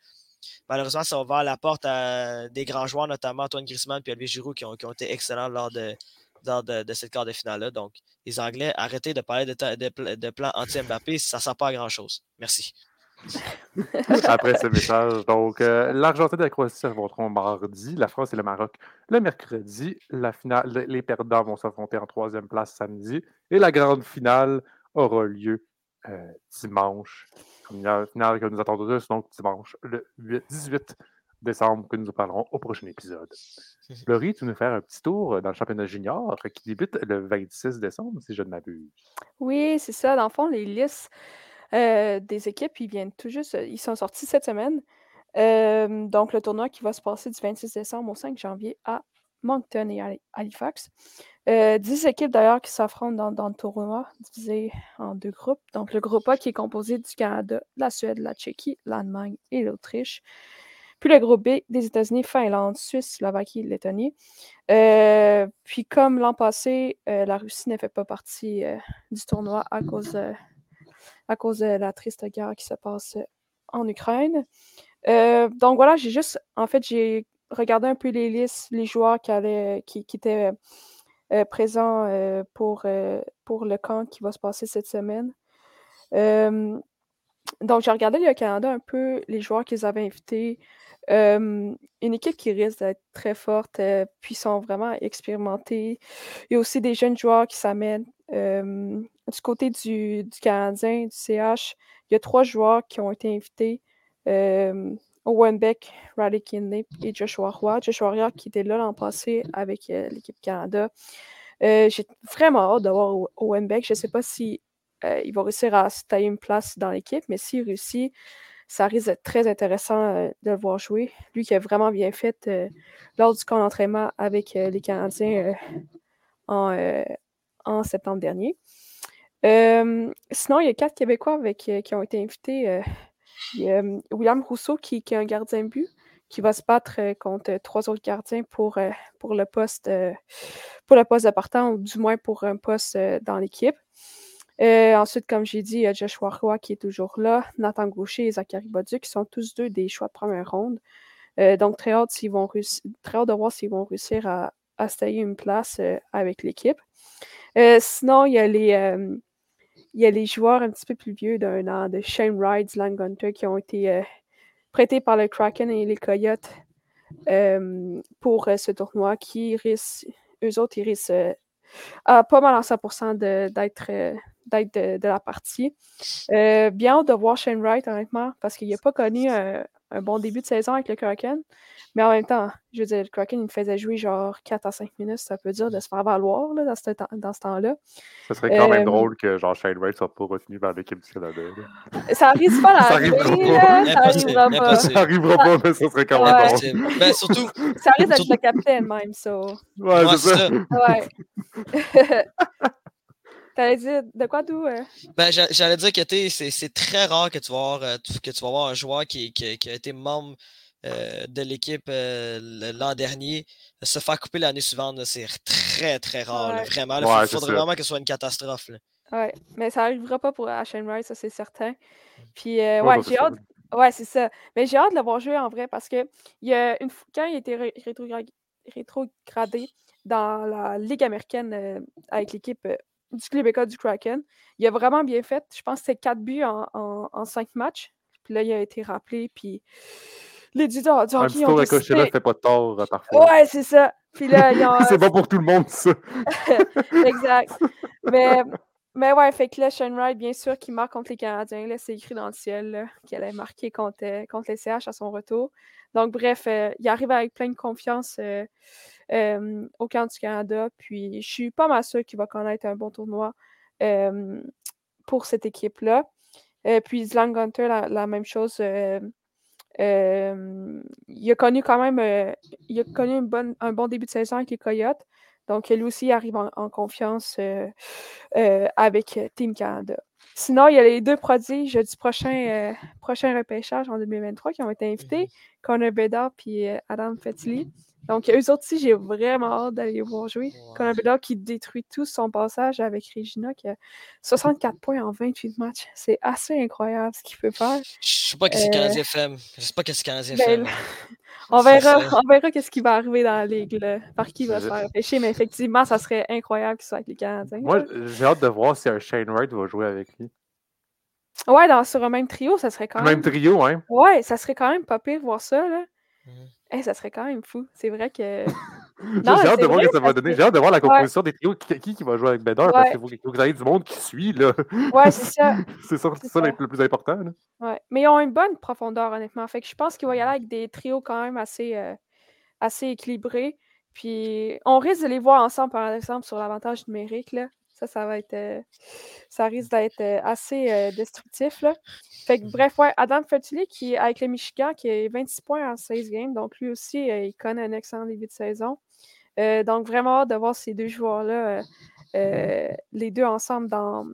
malheureusement, ça a ouvert la porte à des grands joueurs, notamment Antoine Griezmann et Olivier Giroud, qui ont, été excellents lors de, de, cette quart de finale-là. Donc, les Anglais, arrêtez de parler de, de plan anti-Mbappé, ça ne sert pas à grand-chose. Merci. Après ce message, donc, euh, l'Argentine et la Croatie s'affronteront mardi, la France et le Maroc le mercredi. La finale, les perdants vont s'affronter en troisième place samedi et la grande finale aura lieu euh, dimanche. Une finale que nous attendons tous, donc dimanche, le 18 décembre, que nous parlerons au prochain épisode. Laurie, tu veux nous faire un petit tour dans le championnat junior qui débute le 26 décembre, si je ne m'abuse. Oui, c'est ça. Dans le fond, les listes euh, des équipes, ils viennent tout juste, ils sont sortis cette semaine. Euh, donc, le tournoi qui va se passer du 26 décembre au 5 janvier à Moncton et Halifax. Euh, 10 équipes d'ailleurs qui s'affrontent dans, le tournoi, divisées en deux groupes. Donc, le groupe A qui est composé du Canada, la Suède, la Tchéquie, l'Allemagne et l'Autriche. Puis le groupe B des États-Unis, Finlande, Suisse, Slovaquie, Lettonie. Euh, puis comme l'an passé, la Russie ne fait pas partie du tournoi à cause à cause de la triste guerre qui se passe en Ukraine. Euh, donc voilà, j'ai juste, en fait, j'ai regardé un peu les listes, les joueurs qui, qui, étaient euh, présents euh, pour, pour le camp qui va se passer cette semaine. donc j'ai regardé le Canada un peu, les joueurs qu'ils avaient invités. Une équipe qui risque d'être très forte, puis sont vraiment expérimentés. Il y a aussi des jeunes joueurs qui s'amènent du côté du, Canadien, du CH, il y a trois joueurs qui ont été invités. Owen Beck, Riley Kinley et Joshua Roy. Joshua Roy qui était là l'an passé avec euh, l'équipe Canada. Euh, j'ai vraiment hâte d'avoir Owen Beck. Je ne sais pas si euh, va réussir à se tailler une place dans l'équipe, mais s'il réussit, ça risque d'être très intéressant de le voir jouer. Lui qui a vraiment bien fait lors du camp d'entraînement avec les Canadiens en, septembre dernier. Euh, sinon, il y a quatre Québécois euh, qui ont été invités. Euh, il y a William Rousseau qui, est un gardien but qui va se battre contre trois autres gardiens pour, pour le poste pour le poste de partant ou du moins pour un poste dans l'équipe. Ensuite, comme j'ai dit, il y a Joshua Roy qui est toujours là, Nathan Gaucher et Zachary Bauduc qui sont tous deux des choix de première ronde. donc, très hâte, vont très de voir s'ils vont réussir à, à se tailler une place avec l'équipe. sinon, il y a les, il y a les joueurs un petit peu plus vieux d'un an, de Shane Wright, Lang Gunter, qui ont été euh, prêtés par le Kraken et les Coyotes euh, pour euh, ce tournoi, qui risquent, eux autres, ils risquent pas mal en 100% d'être de, de, la partie. bien hâte de voir Shane Wright, honnêtement, parce qu'il n'a pas connu un, un bon début de saison avec le Kraken. Mais en même temps, je veux dire, le Kraken, il me faisait jouer genre 4 à 5 minutes. Ça peut dire de se faire valoir là, dans ce, dans ce temps-là. Ce serait quand même drôle que genre Shane Wright soit pas retenu par l'équipe du Canada. Ça arrive pas Ça arrivera pas. Ça arrivera pas. Ça arrivera pas, mais ça serait quand même drôle. Ben, surtout... Ça risque d'être le capitaine même, ça. Ouais, c'est ça. Ouais. T'allais dire de quoi d'où? Euh? Ben, j'allais dire que c'est très rare que tu vas voir, euh, que tu vas voir un joueur qui, qui, qui a été membre euh, de l'équipe euh, l'an dernier, se faire couper l'année suivante, c'est très, très rare. vraiment. Il faudrait vraiment que ce soit une catastrophe. Oui, mais ça n'arrivera pas pour Ashen Wright, ça c'est certain. Puis, euh, ouais, j'ai hâte. Ouais, c'est ça. Mais j'ai hâte de l'avoir joué en vrai parce que il y a une... quand il a été rétrogradé dans la Ligue américaine avec l'équipe du Québécois du Kraken, il a vraiment bien fait. Je pense que c'est 4 buts en, en, en 5 matchs. Puis là, il a été rappelé. Puis les du, du Un petit tour de fait pas de tort euh, parfois. Ouais, c'est ça. Puis là, c'est bon pour tout le monde, ça. exact. Mais, mais ouais, fait que là, Sean Wright, bien sûr, qui marque contre les Canadiens, là, c'est écrit dans le ciel qu'elle a marqué contre, euh, contre les CH à son retour. Donc, bref, euh, il arrive avec plein de confiance au camp du Canada. Puis, je suis pas mal sûre qu'il va connaître un bon tournoi pour cette équipe-là. puis, Zlang Gunter, la, même chose il a connu quand même il a connu un bon, début de saison avec les Coyotes. Donc, lui aussi arrive en, confiance avec Team Canada. Sinon, il y a les deux prodiges du prochain, prochain repêchage en 2023 qui ont été invités, mhm. Connor Bedard et Adam Fetley. Donc, eux autres aussi, j'ai vraiment hâte d'aller voir jouer. Connor Bedard qui détruit tout son passage avec Regina, qui a 64 points en 28 matchs. C'est assez incroyable ce qu'il peut faire. Je sais pas qu'est-ce que Canadien fait. Je sais pas qu'est-ce que Canadien. Ben, on verra, on verra qu'est-ce qui va arriver dans la ligue, par qui va se faire pêcher, mais effectivement, ça serait incroyable qu'il soit avec les Canadiens. Moi, j'ai hâte de voir si un Shane Wright va jouer avec lui. Ouais, dans, sur un même trio, ça serait quand même. Même trio, hein? Ouais, ça serait quand même pas pire voir ça, là. Mm. ça serait quand même fou. C'est vrai que. j'ai hâte de voir ce que ça va donner. J'ai hâte de voir la composition des trios. Qui, qui va jouer avec Bedard? Parce qu'il faut, que vous ayez du monde qui suit. Là. Ouais, c'est ça. c'est ça, ça, le plus important. Là. Ouais. Mais ils ont une bonne profondeur, honnêtement. Fait que je pense qu'il va y aller avec des trios quand même assez, euh, assez équilibrés. Puis on risque de les voir ensemble, par exemple, sur l'avantage numérique. Là. Ça, ça va être. Euh, ça risque d'être euh, assez euh, destructif. Là. Fait que, mmh bref, ouais, Adam Fertuli, qui avec le Michigan, qui a 26 points en 16 games. Donc, lui aussi, il connaît un excellent début de saison. donc, vraiment hâte de voir ces deux joueurs-là, les deux ensemble dans,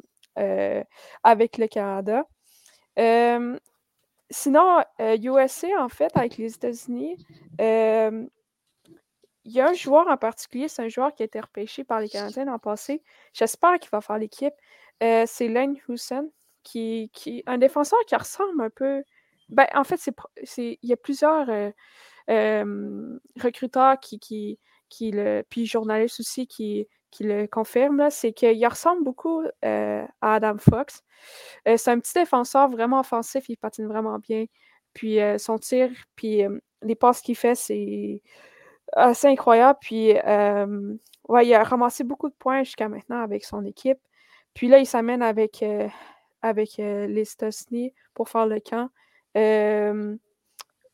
avec le Canada. sinon, USA, en fait, avec les États-Unis, il y a un joueur en particulier, c'est un joueur qui a été repêché par les Canadiens l'an passé. J'espère qu'il va faire l'équipe. Euh, c'est Lane Houston, qui, qui un défenseur qui ressemble un peu. Ben, en fait, c'est, il y a plusieurs euh, recruteurs qui, qui, qui le. Puis journalistes aussi qui, qui le confirment, c'est qu'il ressemble beaucoup euh, à Adam Fox. c'est un petit défenseur vraiment offensif, il patine vraiment bien. Puis son tir, puis les passes qu'il fait, c'est assez incroyable. Puis, ouais, il a ramassé beaucoup de points jusqu'à maintenant avec son équipe. Puis là, il s'amène avec, avec les États-Unis pour faire le camp. ben,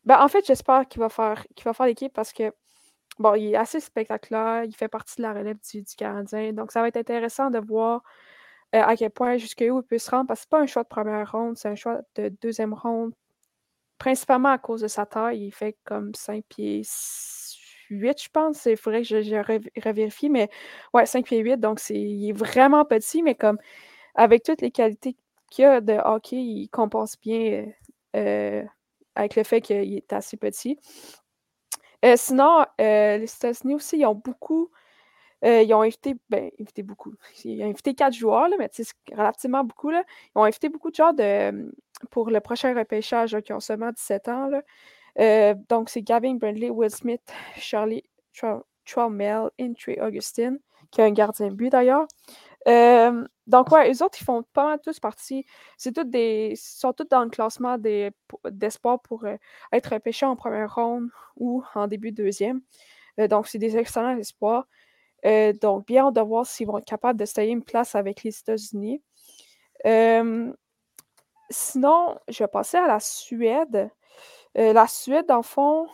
en fait, j'espère qu'il va faire, qu'il l'équipe parce que, bon, il est assez spectaculaire. Il fait partie de la relève du, du Canadien. Donc, ça va être intéressant de voir à quel point, jusqu'où il peut se rendre. Parce que c'est pas un choix de première ronde, c'est un choix de deuxième ronde. Principalement à cause de sa taille. Il fait comme 5 pieds 8, je pense. Il faudrait que je, revérifie, mais ouais, 5 pieds 8, donc il est vraiment petit, mais comme avec toutes les qualités qu'il a de hockey, il compense bien euh, avec le fait qu'il est assez petit. Euh, sinon, euh, les États-Unis aussi, ils ont beaucoup. ils ont invité, ben, invité beaucoup. Ils ont invité quatre joueurs, là, mais c'est relativement beaucoup. Là. Ils ont invité beaucoup de joueurs de, pour le prochain repêchage qui ont seulement 17 ans. Là. Euh, donc, c'est Gavin Brindley, Will Smith, Charlie Traumel, Intry Augustine, qui est un gardien de but d'ailleurs. Euh, donc, ouais, eux autres, ils font pas mal tous partie. C'est toutes des. sont tous dans le classement d'espoir pour euh, être repêchés en première ronde ou en début de deuxième. donc, c'est des excellents espoirs. donc, bien de voir s'ils vont être capables de se une place avec les États-Unis. sinon, je vais passer à la Suède. Euh, la Suède, dans le fond,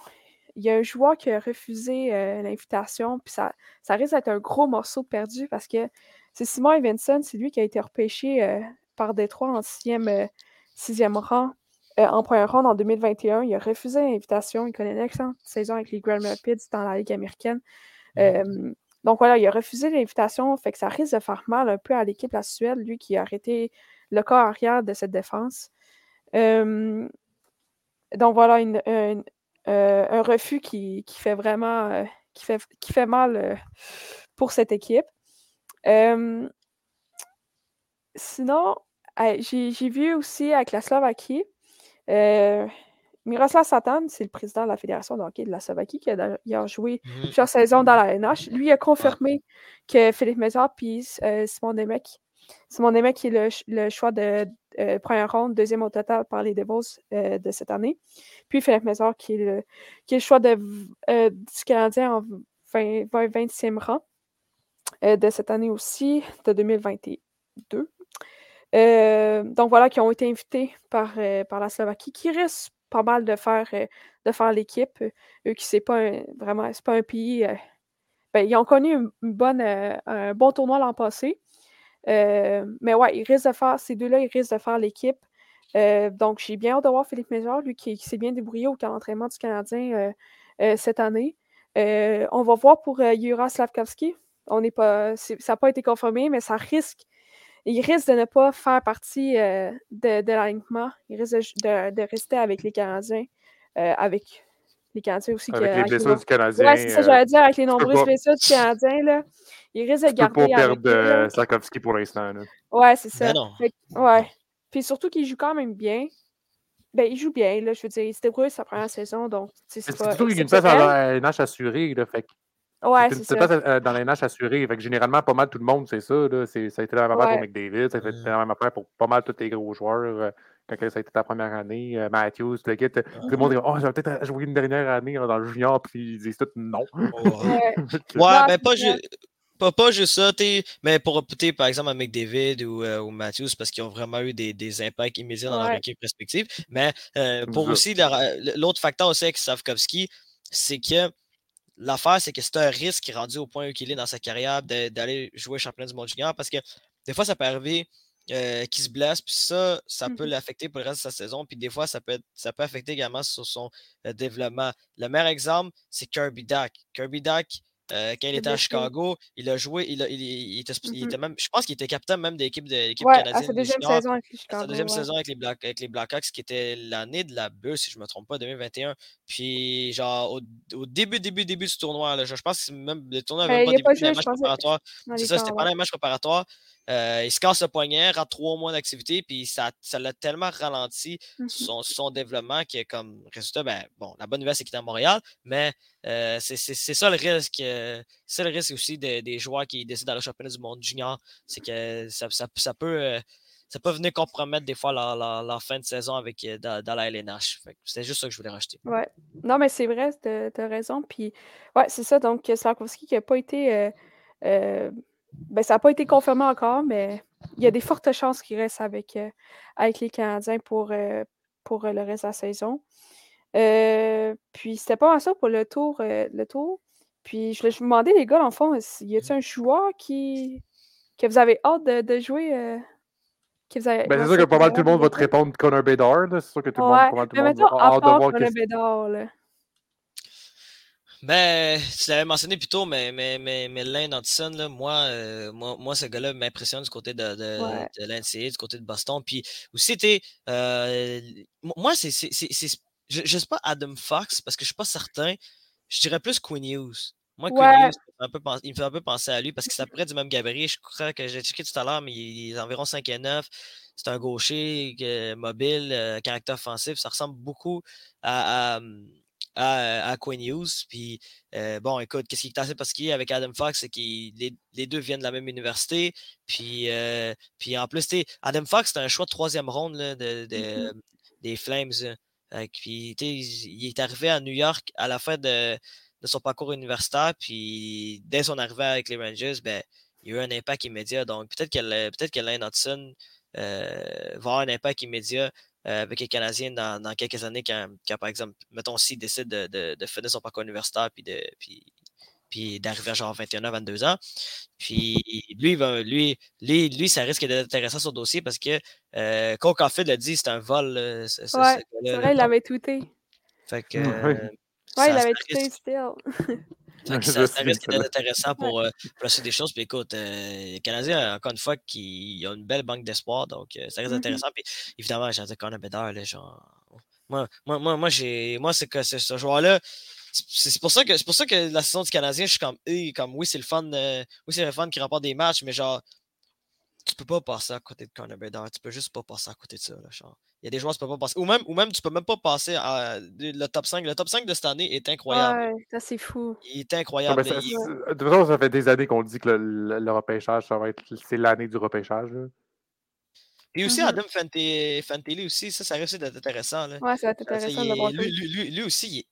il y a un joueur qui a refusé euh, l'invitation, puis ça, ça risque d'être un gros morceau perdu parce que c'est Simon Evenson, c'est lui qui a été repêché euh, par Détroit en sixième, sixième rang en première ronde en 2021. Il a refusé l'invitation. Il connaît une excellente saison avec les Grand Rapids dans la Ligue américaine. donc voilà, il a refusé l'invitation, fait que ça risque de faire mal un peu à l'équipe la Suède, lui qui a arrêté le corps arrière de cette défense. Donc voilà, euh, un refus qui, fait vraiment euh, qui, fait, qui fait mal euh, pour cette équipe. sinon, j'ai vu aussi avec la Slovaquie, Miroslav Satan, c'est le président de la Fédération de hockey de la Slovaquie qui a, joué mmh. plusieurs saisons dans la NH. Lui a confirmé que Philippe Mézard et Simon Demek Simon Demek qui est le choix de euh, première ronde, deuxième au total par les Devils euh, de cette année. Puis Philippe Mézard, qui est le, qui choix de, euh, du Canadien en 20, 20e rang de cette année aussi, de 2022. donc voilà, qui ont été invités par, la Slovaquie, qui risquent pas mal de faire, l'équipe. Eux qui c'est pas vraiment, c'est pas un pays. Ben, ils ont connu un bon tournoi l'an passé. Euh, mais ouais, ils risquent de faire, ces deux-là, ils risquent de faire l'équipe. Euh, donc, j'ai bien hâte de voir Philippe Méjard, lui qui, s'est bien débrouillé au camp d'entraînement du Canadien cette année. on va voir pour Yura Slavkovski. On n'est pas, ça n'a pas été confirmé, mais ça risque il risque de ne pas faire partie de, de l'alignement. Il risque de, rester avec les Canadiens, avec les Canadiens aussi. Avec les blessures du Canadien. Ouais, c'est ça, j'allais dire, avec les nombreuses blessures du Canadien, là. Il risque de garder. pas perdre euh, Slavkovski pour l'instant. Ouais, c'est ça. ouais. Puis surtout qu'il joue quand même bien. Ben, il joue bien, là. Je veux dire, il s'est débrouillé sa première saison, donc. C'est surtout qu'il a une place dans la NH assurée, là. Fait Ouais, c'est ça. Euh, dans la NH assurée. Fait que généralement, pas mal tout le monde, c'est ça. Là. Ça a été la même affaire pour McDavid, ça a été la même affaire pour pas mal tous les gros joueurs. Euh, quand ça a été ta première année, euh, Matthews, le kit, tout le monde dit Oh, j'avais peut-être joué une dernière année dans le junior, puis ils disent tout non. Ouais, ouais mais pas, juste. Pas, pas, juste ça, mais pour par exemple avec David ou, ou Matthews, parce qu'ils ont vraiment eu des, des impacts immédiats dans leur équipe respective. Mais pour aussi, l'autre facteur aussi avec Savkovski, c'est que l'affaire, c'est que c'est un risque rendu au point où il est dans sa carrière d'aller jouer championnat du monde junior parce que des fois, ça peut arriver euh, qu'il se blesse, puis ça, ça peut mmh l'affecter pour le reste de sa saison, puis des fois, ça peut, ça peut affecter également sur son euh, développement. Le meilleur exemple, c'est Kirby Duck. Kirby Duck, euh, quand il était à Chicago, il a joué, il, il, était, mmh même, je pense qu'il était capitaine même de l'équipe canadienne. À sa deuxième saison avec les Chicago. Sa deuxième saison avec les, Black, avec les Blackhawks, qui était l'année de la bulle, si je ne me trompe pas, 2021. Puis, genre, au, début, début, début du tournoi, là, je, pense que même le tournoi n'avait ben, pas début match préparatoire. C'est ça, c'était pas un match préparatoire. Euh, il se casse le poignet, rate trois mois d'activité, puis ça, ça l'a tellement ralenti mmh son, son, développement que, comme résultat, ben, bon, la bonne nouvelle, c'est qu'il est à Montréal, mais euh, c'est ça le risque. Euh, c'est le risque aussi des joueurs qui décident d'aller au championnat du monde junior, c'est que ça, ça, ça peut. ça peut venir compromettre des fois leur, fin de saison avec, dans, la LNH. C'est juste ça que je voulais rajouter. Ouais. Non, mais c'est vrai, tu as, raison. Puis, ouais, c'est ça. Donc, Slavkovski qui n'a pas été ben, ça n'a pas été confirmé encore, mais il y a des fortes chances qu'il reste avec, euh, avec les Canadiens pour, euh, pour euh, le reste de la saison. Puis c'était pas ça pour le tour. le tour. Puis je, me demandais, les gars, en fond, y a-t-il un joueur qui que vous avez hâte de, jouer? Ben, c'est sûr que pas mal tout le monde va te répondre Connor Bedard. C'est sûr que tout le monde, pas mal tout le monde va hâte de voir. Connor là. Ben, tu l'avais mentionné plus tôt, mais, mais, mais, mais Lane Anderson, là, moi, euh, moi, moi, ce gars-là m'impressionne du côté de, de, ouais. de du côté de Boston. Puis aussi, tu euh, moi, c'est, je, je sais pas Adam Fox, parce que je suis pas certain. Je dirais plus Queen Hughes. Moi, Queen Hughes, il me fait un peu penser à lui parce que c'est peu près du même gabarit. Je crois que j'ai checké tout à l'heure, mais il, est environ 5 et 9. C'est un gaucher, mobile, euh, caractère offensif. Ça ressemble beaucoup à, à à, à Quinn Hughes. Puis, euh, bon, écoute, qu'est-ce qui est assez particulier avec Adam Fox, c'est que les, les, deux viennent de la même université. Puis, euh, puis en plus, Adam Fox, c'est un choix de troisième ronde là, de, de, mm-hmm. des Flames. Euh, puis, il est arrivé à New York à la fin de, son parcours universitaire. Puis, dès son arrivée avec les Rangers, ben, il y a eu un impact immédiat. Donc, peut-être que, peut que Hudson va avoir un impact immédiat euh, avec les Canadiens dans, dans quelques années, quand, quand, par exemple, mettons, s'il décide de, de, de, finir son parcours universitaire puis de. Puis, puis d'arriver à genre 21 ans, 22 ans. Puis lui, lui, lui, lui, ça risque d'être intéressant son dossier parce que euh, Cole Caulfield l'a dit, c'est un vol. ouais, c'est vrai, il l'avait tweeté. Fait que. ouais, il l'avait tweeté still. ça, ça risque d'être intéressant pour euh, placer des choses. Puis écoute, euh, les Canadiens, encore une fois, qui ont une belle banque d'espoir. Donc, euh, ça reste mmh intéressant. Puis évidemment, j'ai dit Connor Bedard, là, genre. Moi, moi, moi, moi, j'ai, moi c'est que ce joueur-là, c'est pour ça que c'est pour ça que la saison du Canadien, je suis comme, comme oui, c'est le fun, oui, c'est le fun qui remporte des matchs, mais genre, tu peux pas passer à côté de Connor Bedard. Tu peux juste pas passer à côté de ça. Là, genre. Il y a des joueurs qui ne peuvent pas passer. Ou même, ou même tu peux même pas passer à le top 5. Le top 5 de cette année est incroyable. Ouais, ça c'est fou. Il est incroyable. de toute façon, ça fait des années qu'on dit que le, le, repêchage, ça va être c'est l'année du repêchage. Là. Et aussi, mm -hmm. Adam Fantilli aussi, ça, ça risque d'être intéressant. Là. Ouais, ça va être intéressant de voir. Lui, lui, lui, aussi, il est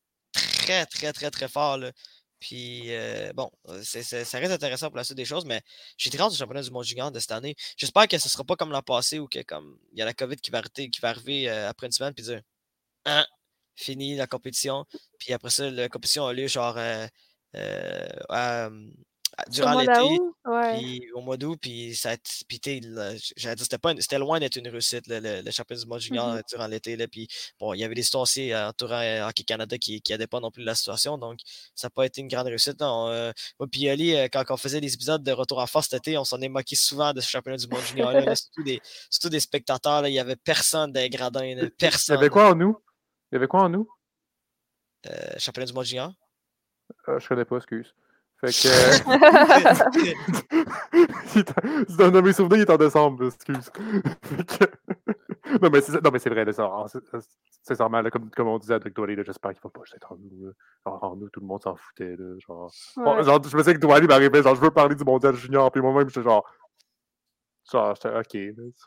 très, très, très, très fort. Là. Puis, euh, bon, euh, ça reste intéressant pour la suite des choses, mais j'ai très hâte du championnat du monde junior de cette année. J'espère que ce ne sera pas comme l'an passé où que, comme il y a la COVID qui va, arrêter, qui va arriver euh, après une semaine puis dire hein, fini la compétition. Puis après ça, la compétition a lieu genre durant l'été. Puis au mois d'août, puis ça puis j'allais dire, c'était, loin d'être une réussite, le, championnat du monde junior mmh durant l'été. Puis bon, il y avait des histoires aussi entourant euh, Hockey Canada qui n'aidaient pas non plus la situation. Donc, ça n'a pas été une grande réussite. Non, euh, moi, puis Ali, euh, quand on faisait des épisodes de Retour en force cet été, on s'en est moqué souvent de ce championnat du monde junior. Là, surtout, des, surtout des spectateurs. il n'y avait personne des gradins. Personne. Il y avait quoi en nous? Il y avait quoi en nous? championnat du monde junior? Je je connais pas, excuse. Fait que. dans mes souvenirs, il est en décembre, excuse. non, mais c'est, non, mais c'est vrai, c'est normal, comme, comme on disait avec Douali, j'espère qu'il ne va pas être en nous. Genre, en nous, tout le monde s'en foutait. Là, genre... genre, je me sais que Douali m'arrivait, genre, je veux parler du mondial junior, puis moi-même, j'étais genre, Genre, j'étais OK.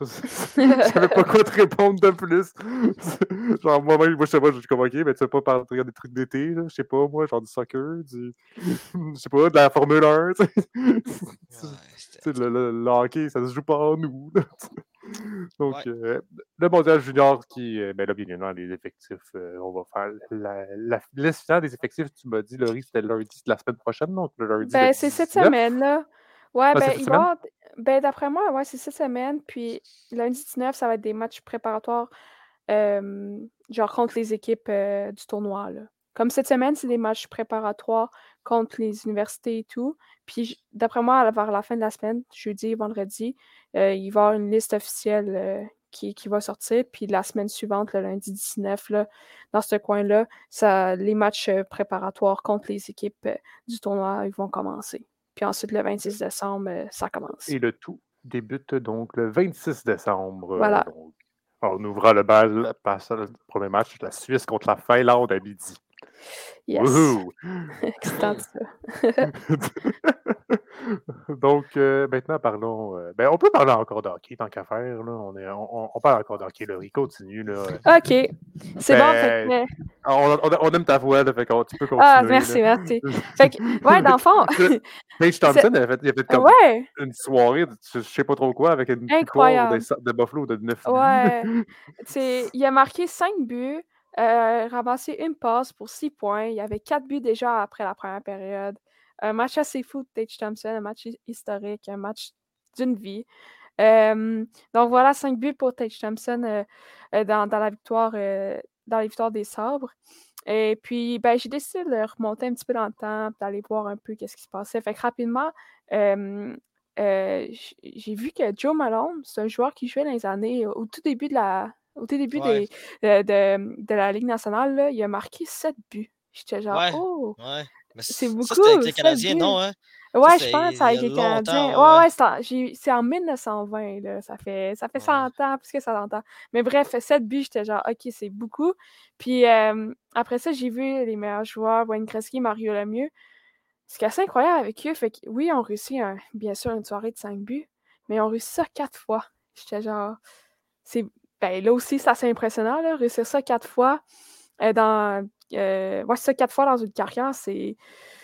Je savais pas quoi te répondre de plus. genre, moi-même, moi, je sais pas, je suis comme OK, mais tu veux pas parler des trucs d'été, je sais pas, moi, genre du soccer, du. Je sais pas, de la Formule 1, tu sais. le, le, hockey, ça se joue pas en nous. Donc, euh, le mondial junior qui, euh, ben là, bien évidemment, les effectifs, euh, on va faire la, la liste finale des effectifs, tu m'as dit, Laurie, c'était lundi de la semaine prochaine, donc le lundi. Ben, c'est cette semaine-là. Ouais, ben, il va ben, d'après moi, ouais, c'est cette semaine. Puis lundi 19, ça va être des matchs préparatoires, genre contre les équipes du tournoi. Là. Comme cette semaine, c'est des matchs préparatoires contre les universités et tout. Puis d'après moi, vers la fin de la semaine, jeudi, vendredi, il va y avoir une liste officielle qui, qui, va sortir. Puis la semaine suivante, le lundi 19, là, dans ce coin-là, ça, les matchs préparatoires contre les équipes du tournoi ils vont commencer. Puis ensuite, le 26 décembre, euh, ça commence. Et le tout débute donc le 26 décembre. Euh, voilà. on ouvrira le bal, passe le premier match, la Suisse contre la Finlande à midi. Yes. Excitant ça. Donc, euh, maintenant, parlons. Euh, ben, on peut parler encore d'hockey, tant qu'à faire. Là. On, est, on, on, parle encore d'hockey. Le continue. Là. OK. C'est bon. Fait ben, on, on, aime ta voix, là, fait qu'on, tu peux ah, continuer. Ah, merci, merci. Fait que, ouais, dans le fond. Paige Thompson, il a fait, il a fait comme ouais. une soirée, je sais pas trop quoi, avec une Incroyable. de, de Buffalo de 9 Ouais. il a marqué 5 buts. Euh, ramassé une passe pour 6 points. Il y avait 4 buts déjà après la première période. Un match assez fou de Tage Thompson, un match historique, un match d'une vie. donc voilà, 5 buts pour Tage Thompson euh, euh, dans, la victoire, dans les victoires des sabres. Et puis, ben, j'ai décidé de remonter un petit peu dans le temps, d'aller voir un peu qu'est-ce qui se passait. Fait que rapidement, j'ai vu que Joe Malone, c'est un joueur qui jouait dans les années, au tout début de la, au tout début des, de, de, la Ligue nationale, là, il a marqué 7 buts. J'étais genre, ouais. oh! Ouais. C'est beaucoup. C'était avec les Canadiens, non? Hein? Ouais, je pense, avec les Canadiens. Ouais, ouais, c'est en 1920, là. Ça fait, ça fait 100 ans, plus que 100 ans. Mais bref, 7 buts, j'étais genre, OK, c'est beaucoup. Puis euh, après ça, j'ai vu les meilleurs joueurs, Wayne Gretzky, Mario Lemieux. Ce qui est assez incroyable avec eux, fait que oui, on réussit, bien sûr, une soirée de 5 buts, mais on réussit ça 4 fois. J'étais genre, c'est ben, là aussi, c'est assez impressionnant, là, réussir ça quatre fois euh, dans. Euh, ouais, ça quatre fois dans une carrière, c'est,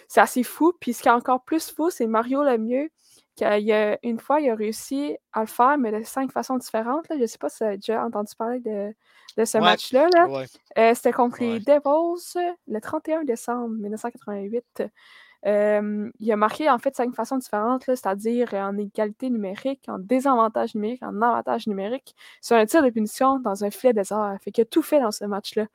c'est assez fou. Puis ce qui est encore plus fou, c'est Mario Lemieux, qui a, une fois, il a réussi à le faire, mais de cinq façons différentes. Là. Je ne sais pas si tu as déjà entendu parler de, de ce match-là. Là. Euh, c'était contre les Devils le 31 décembre 1988 il a marqué en fait cinq façons différentes, c'est-à-dire en égalité numérique, en désavantage numérique, en avantage numérique, sur un tir de punition dans un filet désert. Fait qu'il a tout fait dans ce match-là.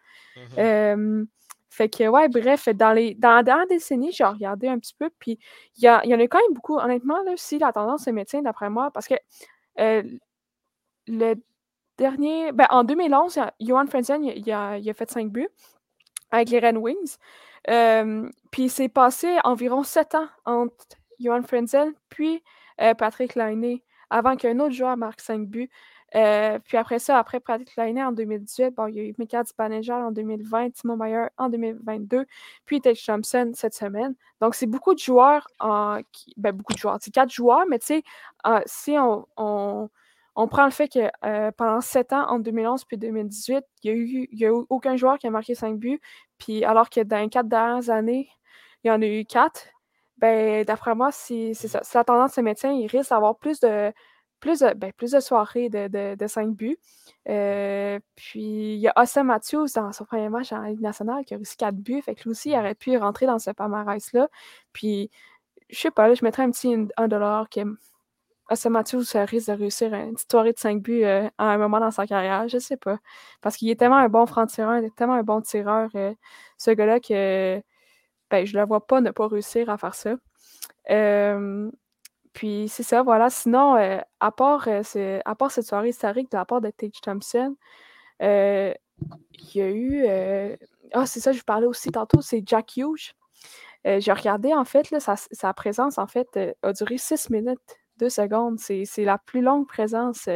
Mmh fait que, ouais, bref, dans, les, dans la dernière décennie, j'ai regardé un petit peu, puis il y, y, en a quand même beaucoup. Honnêtement, là, si la tendance se maintient, d'après moi, parce que le dernier. Ben, en 2011, Johan Franzen, il, a, il a fait cinq buts avec les Red Wings. Puis c'est passé environ sept ans entre Johan Frenzel puis Patrick Lainé avant qu'un autre joueur marque cinq buts. puis après ça, après Patrick Lainé en 2018, bon, il y a eu Mika Zibanejad en 2020, Timo Meyer en 2022, puis Ted Thompson cette semaine. Donc, c'est beaucoup de joueurs, en, ben, beaucoup de joueurs, c'est quatre joueurs, mais tu sais, si on prend le fait que euh, pendant sept ans, entre 2011 et 2018, il n'y a, eu, aucun joueur qui a marqué cinq buts. Puis alors que dans les quatre dernières années, il y en a eu quatre. Ben, d'après moi. Si la tendance se maintient, il risque d'avoir plus de ben, soirées de, 5 buts. Euh, puis il y a Austin Matthews dans son premier match en Ligue nationale qui a réussi quatre buts. Fait que lui aussi, il aurait pu rentrer dans ce palmarès-là. Puis je sais pas, je mettrais un petit 1 dollar que Austin Matthews risque de réussir une petite soirée de 5 buts à un moment dans sa carrière. Je sais pas. Parce qu'il est tellement un bon franc-tireur, il est tellement un bon tireur, ce gars-là, que ben, je ne le vois pas ne pas réussir à faire ça. puis c'est ça, voilà. Sinon, à, part, à part cette soirée historique de la part de Tage Thompson, il y a eu. Ah, c'est ça, je vous parlais aussi tantôt, c'est Jack Hughes. J'ai regardé, en fait, là, sa, présence, en fait, a duré 6 minutes, 2 secondes. C'est la plus longue présence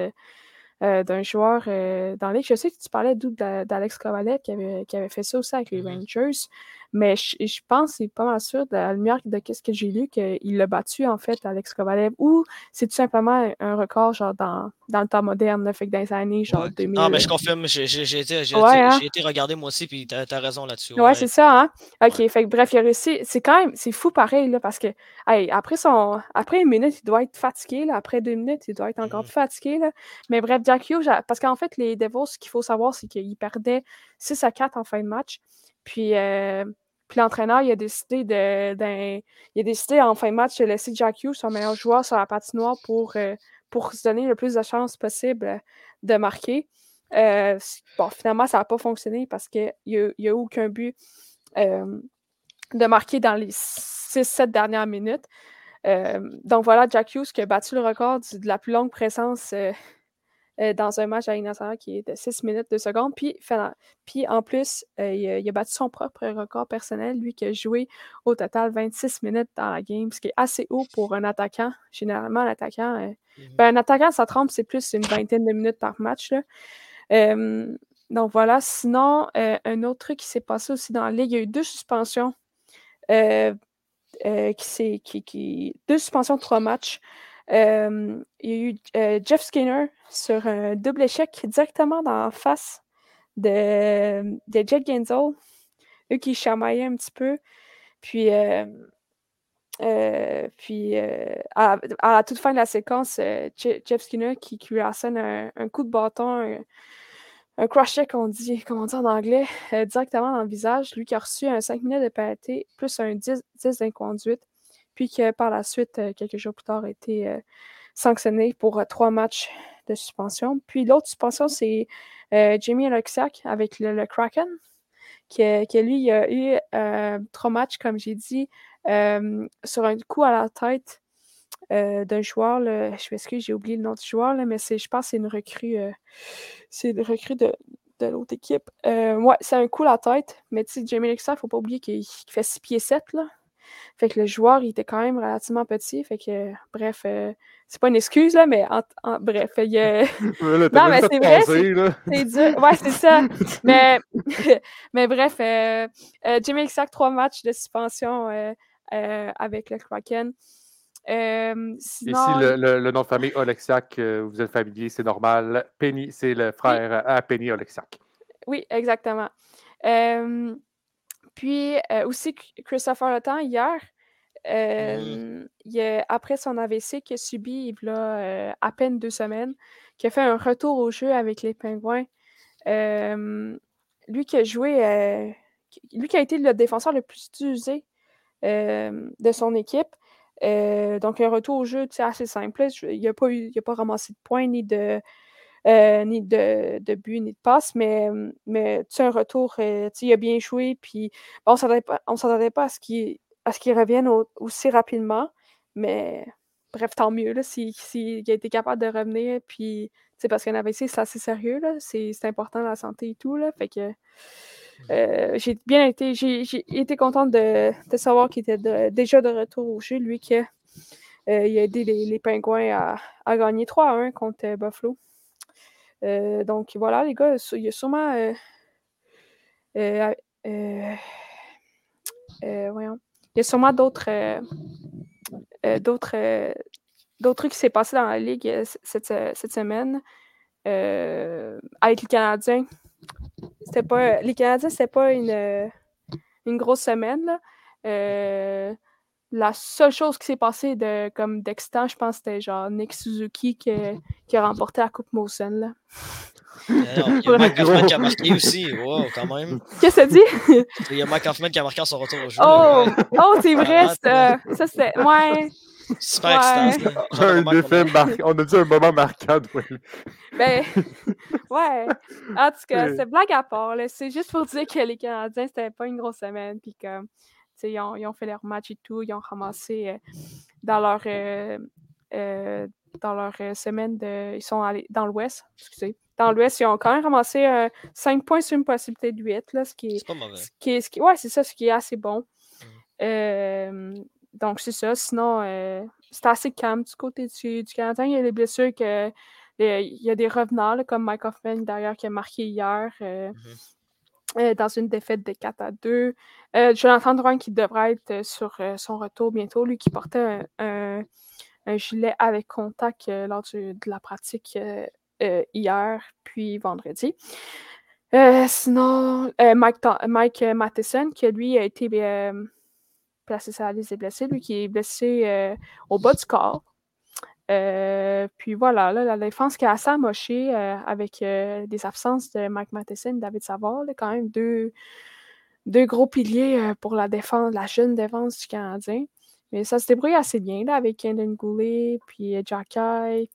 d'un joueur dans la ligue. Je sais que tu parlais d'Alex Kovalev qui avait, qui avait, fait ça aussi avec les mmh Rangers. Mais je, pense, c'est pas mal sûr, de la lumière de ce que j'ai lu, qu'il l'a battu, en fait, Alex Kovalev, ou c'est tout simplement un record, genre, dans, dans le temps moderne, là, fait que dans les années, genre, 2000. Non, mais je confirme, j'ai été, hein? été, regardé moi aussi, puis t'as as raison là-dessus. Ouais, c'est ça, hein? OK, fait que bref, il a réussi. C'est quand même, c'est fou pareil, là, parce que, hey, après son, après une minute, il doit être fatigué, là. Après deux minutes, il doit être encore plus mmh. fatigué, là. Mais bref, Jack Hughes, parce qu'en fait, les Devils, ce qu'il faut savoir, c'est qu'ils perdaient 6 à 4 en fin de match. Puis, euh, puis l'entraîneur, il a décidé de, il a décidé en fin de match de laisser Jack Hughes, son meilleur joueur, sur la patinoire pour, euh, pour se donner le plus de chances possible de marquer. Euh, bon, finalement, ça n'a pas fonctionné parce qu'il n'y a, a, aucun but de marquer dans les 6-7 dernières minutes. donc voilà, Jack Hughes qui a battu le record de la plus longue présence euh, dans un match à nationale qui est de 6 minutes de seconde. Puis, puis en plus, euh, il, a, battu son propre record personnel, lui qui a joué au total 26 minutes dans la game, ce qui est assez haut pour un attaquant. Généralement, l'attaquant, euh, ben, un attaquant, ça trompe, c'est plus une vingtaine de minutes par match. donc voilà. Sinon, un autre truc qui s'est passé aussi dans la Ligue, il y a eu deux suspensions. qui, qui, qui, deux suspensions de trois matchs il y a eu Jeff Skinner sur un double échec directement dans la face de, de Jet Genzel, eux qui chamaillaient un petit peu. Puis, puis à, la toute fin de la séquence, Jeff Skinner qui, lui assène un, coup de bâton, un, crush check, on dit, comment en anglais, directement dans le visage. Lui qui a reçu un 5 minutes de pénalité plus un 10, 10 d'inconduite puis que par la suite, euh, quelques jours plus tard, a été euh, sanctionné pour euh, trois matchs de suspension. Puis l'autre suspension, c'est Jamie Alexiak avec le, Kraken, qui, lui, il a eu trois matchs, comme j'ai dit, sur un coup à la tête d'un joueur. je m'excuse, j'ai oublié le nom du joueur, mais je pense que c'est une recrue. c'est une recrue de, l'autre équipe. ouais, c'est un coup à la tête, mais tu sais, Jamie Alexiak, il ne faut pas oublier qu'il fait 6 pieds 7, là. Fait que le joueur, il était quand même relativement petit. Fait que, bref, euh, c'est pas une excuse, là, mais en, bref, il non, mais c'est vrai, c'est dur. Ouais, c'est ça. mais, mais bref, euh, euh, Jimmy Isaac, trois matchs de suspension avec le Kraken. sinon... Ici, le, nom de famille Oleksiak, vous êtes familier, c'est normal. Penny, c'est le frère à Penny Oleksiak. Oui, exactement. Puis aussi, Christopher Letang, hier, après son AVC qu'il a subi il a à peine deux semaines, qui a fait un retour au jeu avec les Pingouins. lui qui a joué, lui qui a été le défenseur le plus usé de son équipe. donc, un retour au jeu assez simple. Il n'a pas, pas ramassé de points ni de, euh, ni de, de, but, ni de passe, mais, mais un retour, euh, il a bien joué, puis on ne s'attendait pas à ce qu'il revienne aussi rapidement, mais bref, tant mieux s'il a été capable de revenir, puis parce qu'un AVC, c'est assez sérieux, c'est important la santé et tout, là, fait que euh, j'ai bien été, j'ai été contente de, de savoir qu'il était déjà de retour au jeu, lui qui a aidé les, les Pingouins à, à gagner 3 à 1 contre Buffalo. Euh, donc voilà, les gars, il y a sûrement. Euh, euh. Il y a sûrement d'autres. d'autres. d'autres trucs qui s'est passé dans la Ligue cette, cette semaine. avec les Canadiens. C'était pas. Les Canadiens, c'était pas une, une grosse semaine. Là. La seule chose qui s'est passée de, comme d'excitant, je pense, c'était genre Nick Suzuki qui, qui a remporté la Coupe Mosen. Là. il y a Mike Hoffman qui a marqué aussi. Wow, quand même. Qu'est-ce que ça dit? Il y a Mike Hoffman qui a marqué son retour au jeu. Oh, oh c'est vrai. Ça, ça c'était. Ouais. Super excitant. Un effet marquant. On a dit un moment marquant. ben, ouais. En tout cas, c'est blague à part. C'est juste pour dire que les Canadiens, c'était pas une grosse semaine. Puis comme, ils ont, ils ont, fait leur match et tout. Ils ont ramassé euh, dans leur. Euh, euh, dans leur semaine de. Ils sont allés dans l'Ouest, excusez. Dans l'Ouest, ils ont quand même ramassé 5 points sur une possibilité de 8, là, ce qui est. C'est pas mauvais. Ce qui est, ce qui, ouais, c'est ça, ce qui est assez bon. Mm donc, c'est ça. Sinon, euh, c'est assez calme du côté du, du, Canadien. Il y a des blessures que. il y a des revenants, comme Mike Hoffman, d'ailleurs, qui a marqué hier mm-hmm. Euh, dans une défaite de 4 à 2. Jonathan Drouin, qui devrait être sur son retour bientôt, lui qui portait un, gilet avec contact lors de la pratique hier, puis vendredi. sinon, Mike, Mike Matheson, qui lui a été placé sur la liste des blessés, lui qui est blessé euh, au bas du corps. Euh, puis voilà, la défense qui est assez amochée euh, avec des absences de Mike Matheson et David Savard, quand même deux, deux gros piliers pour la défense, la jeune défense du Canadien. Mais ça se débrouille assez bien là, avec Kendon Goulet, puis Jack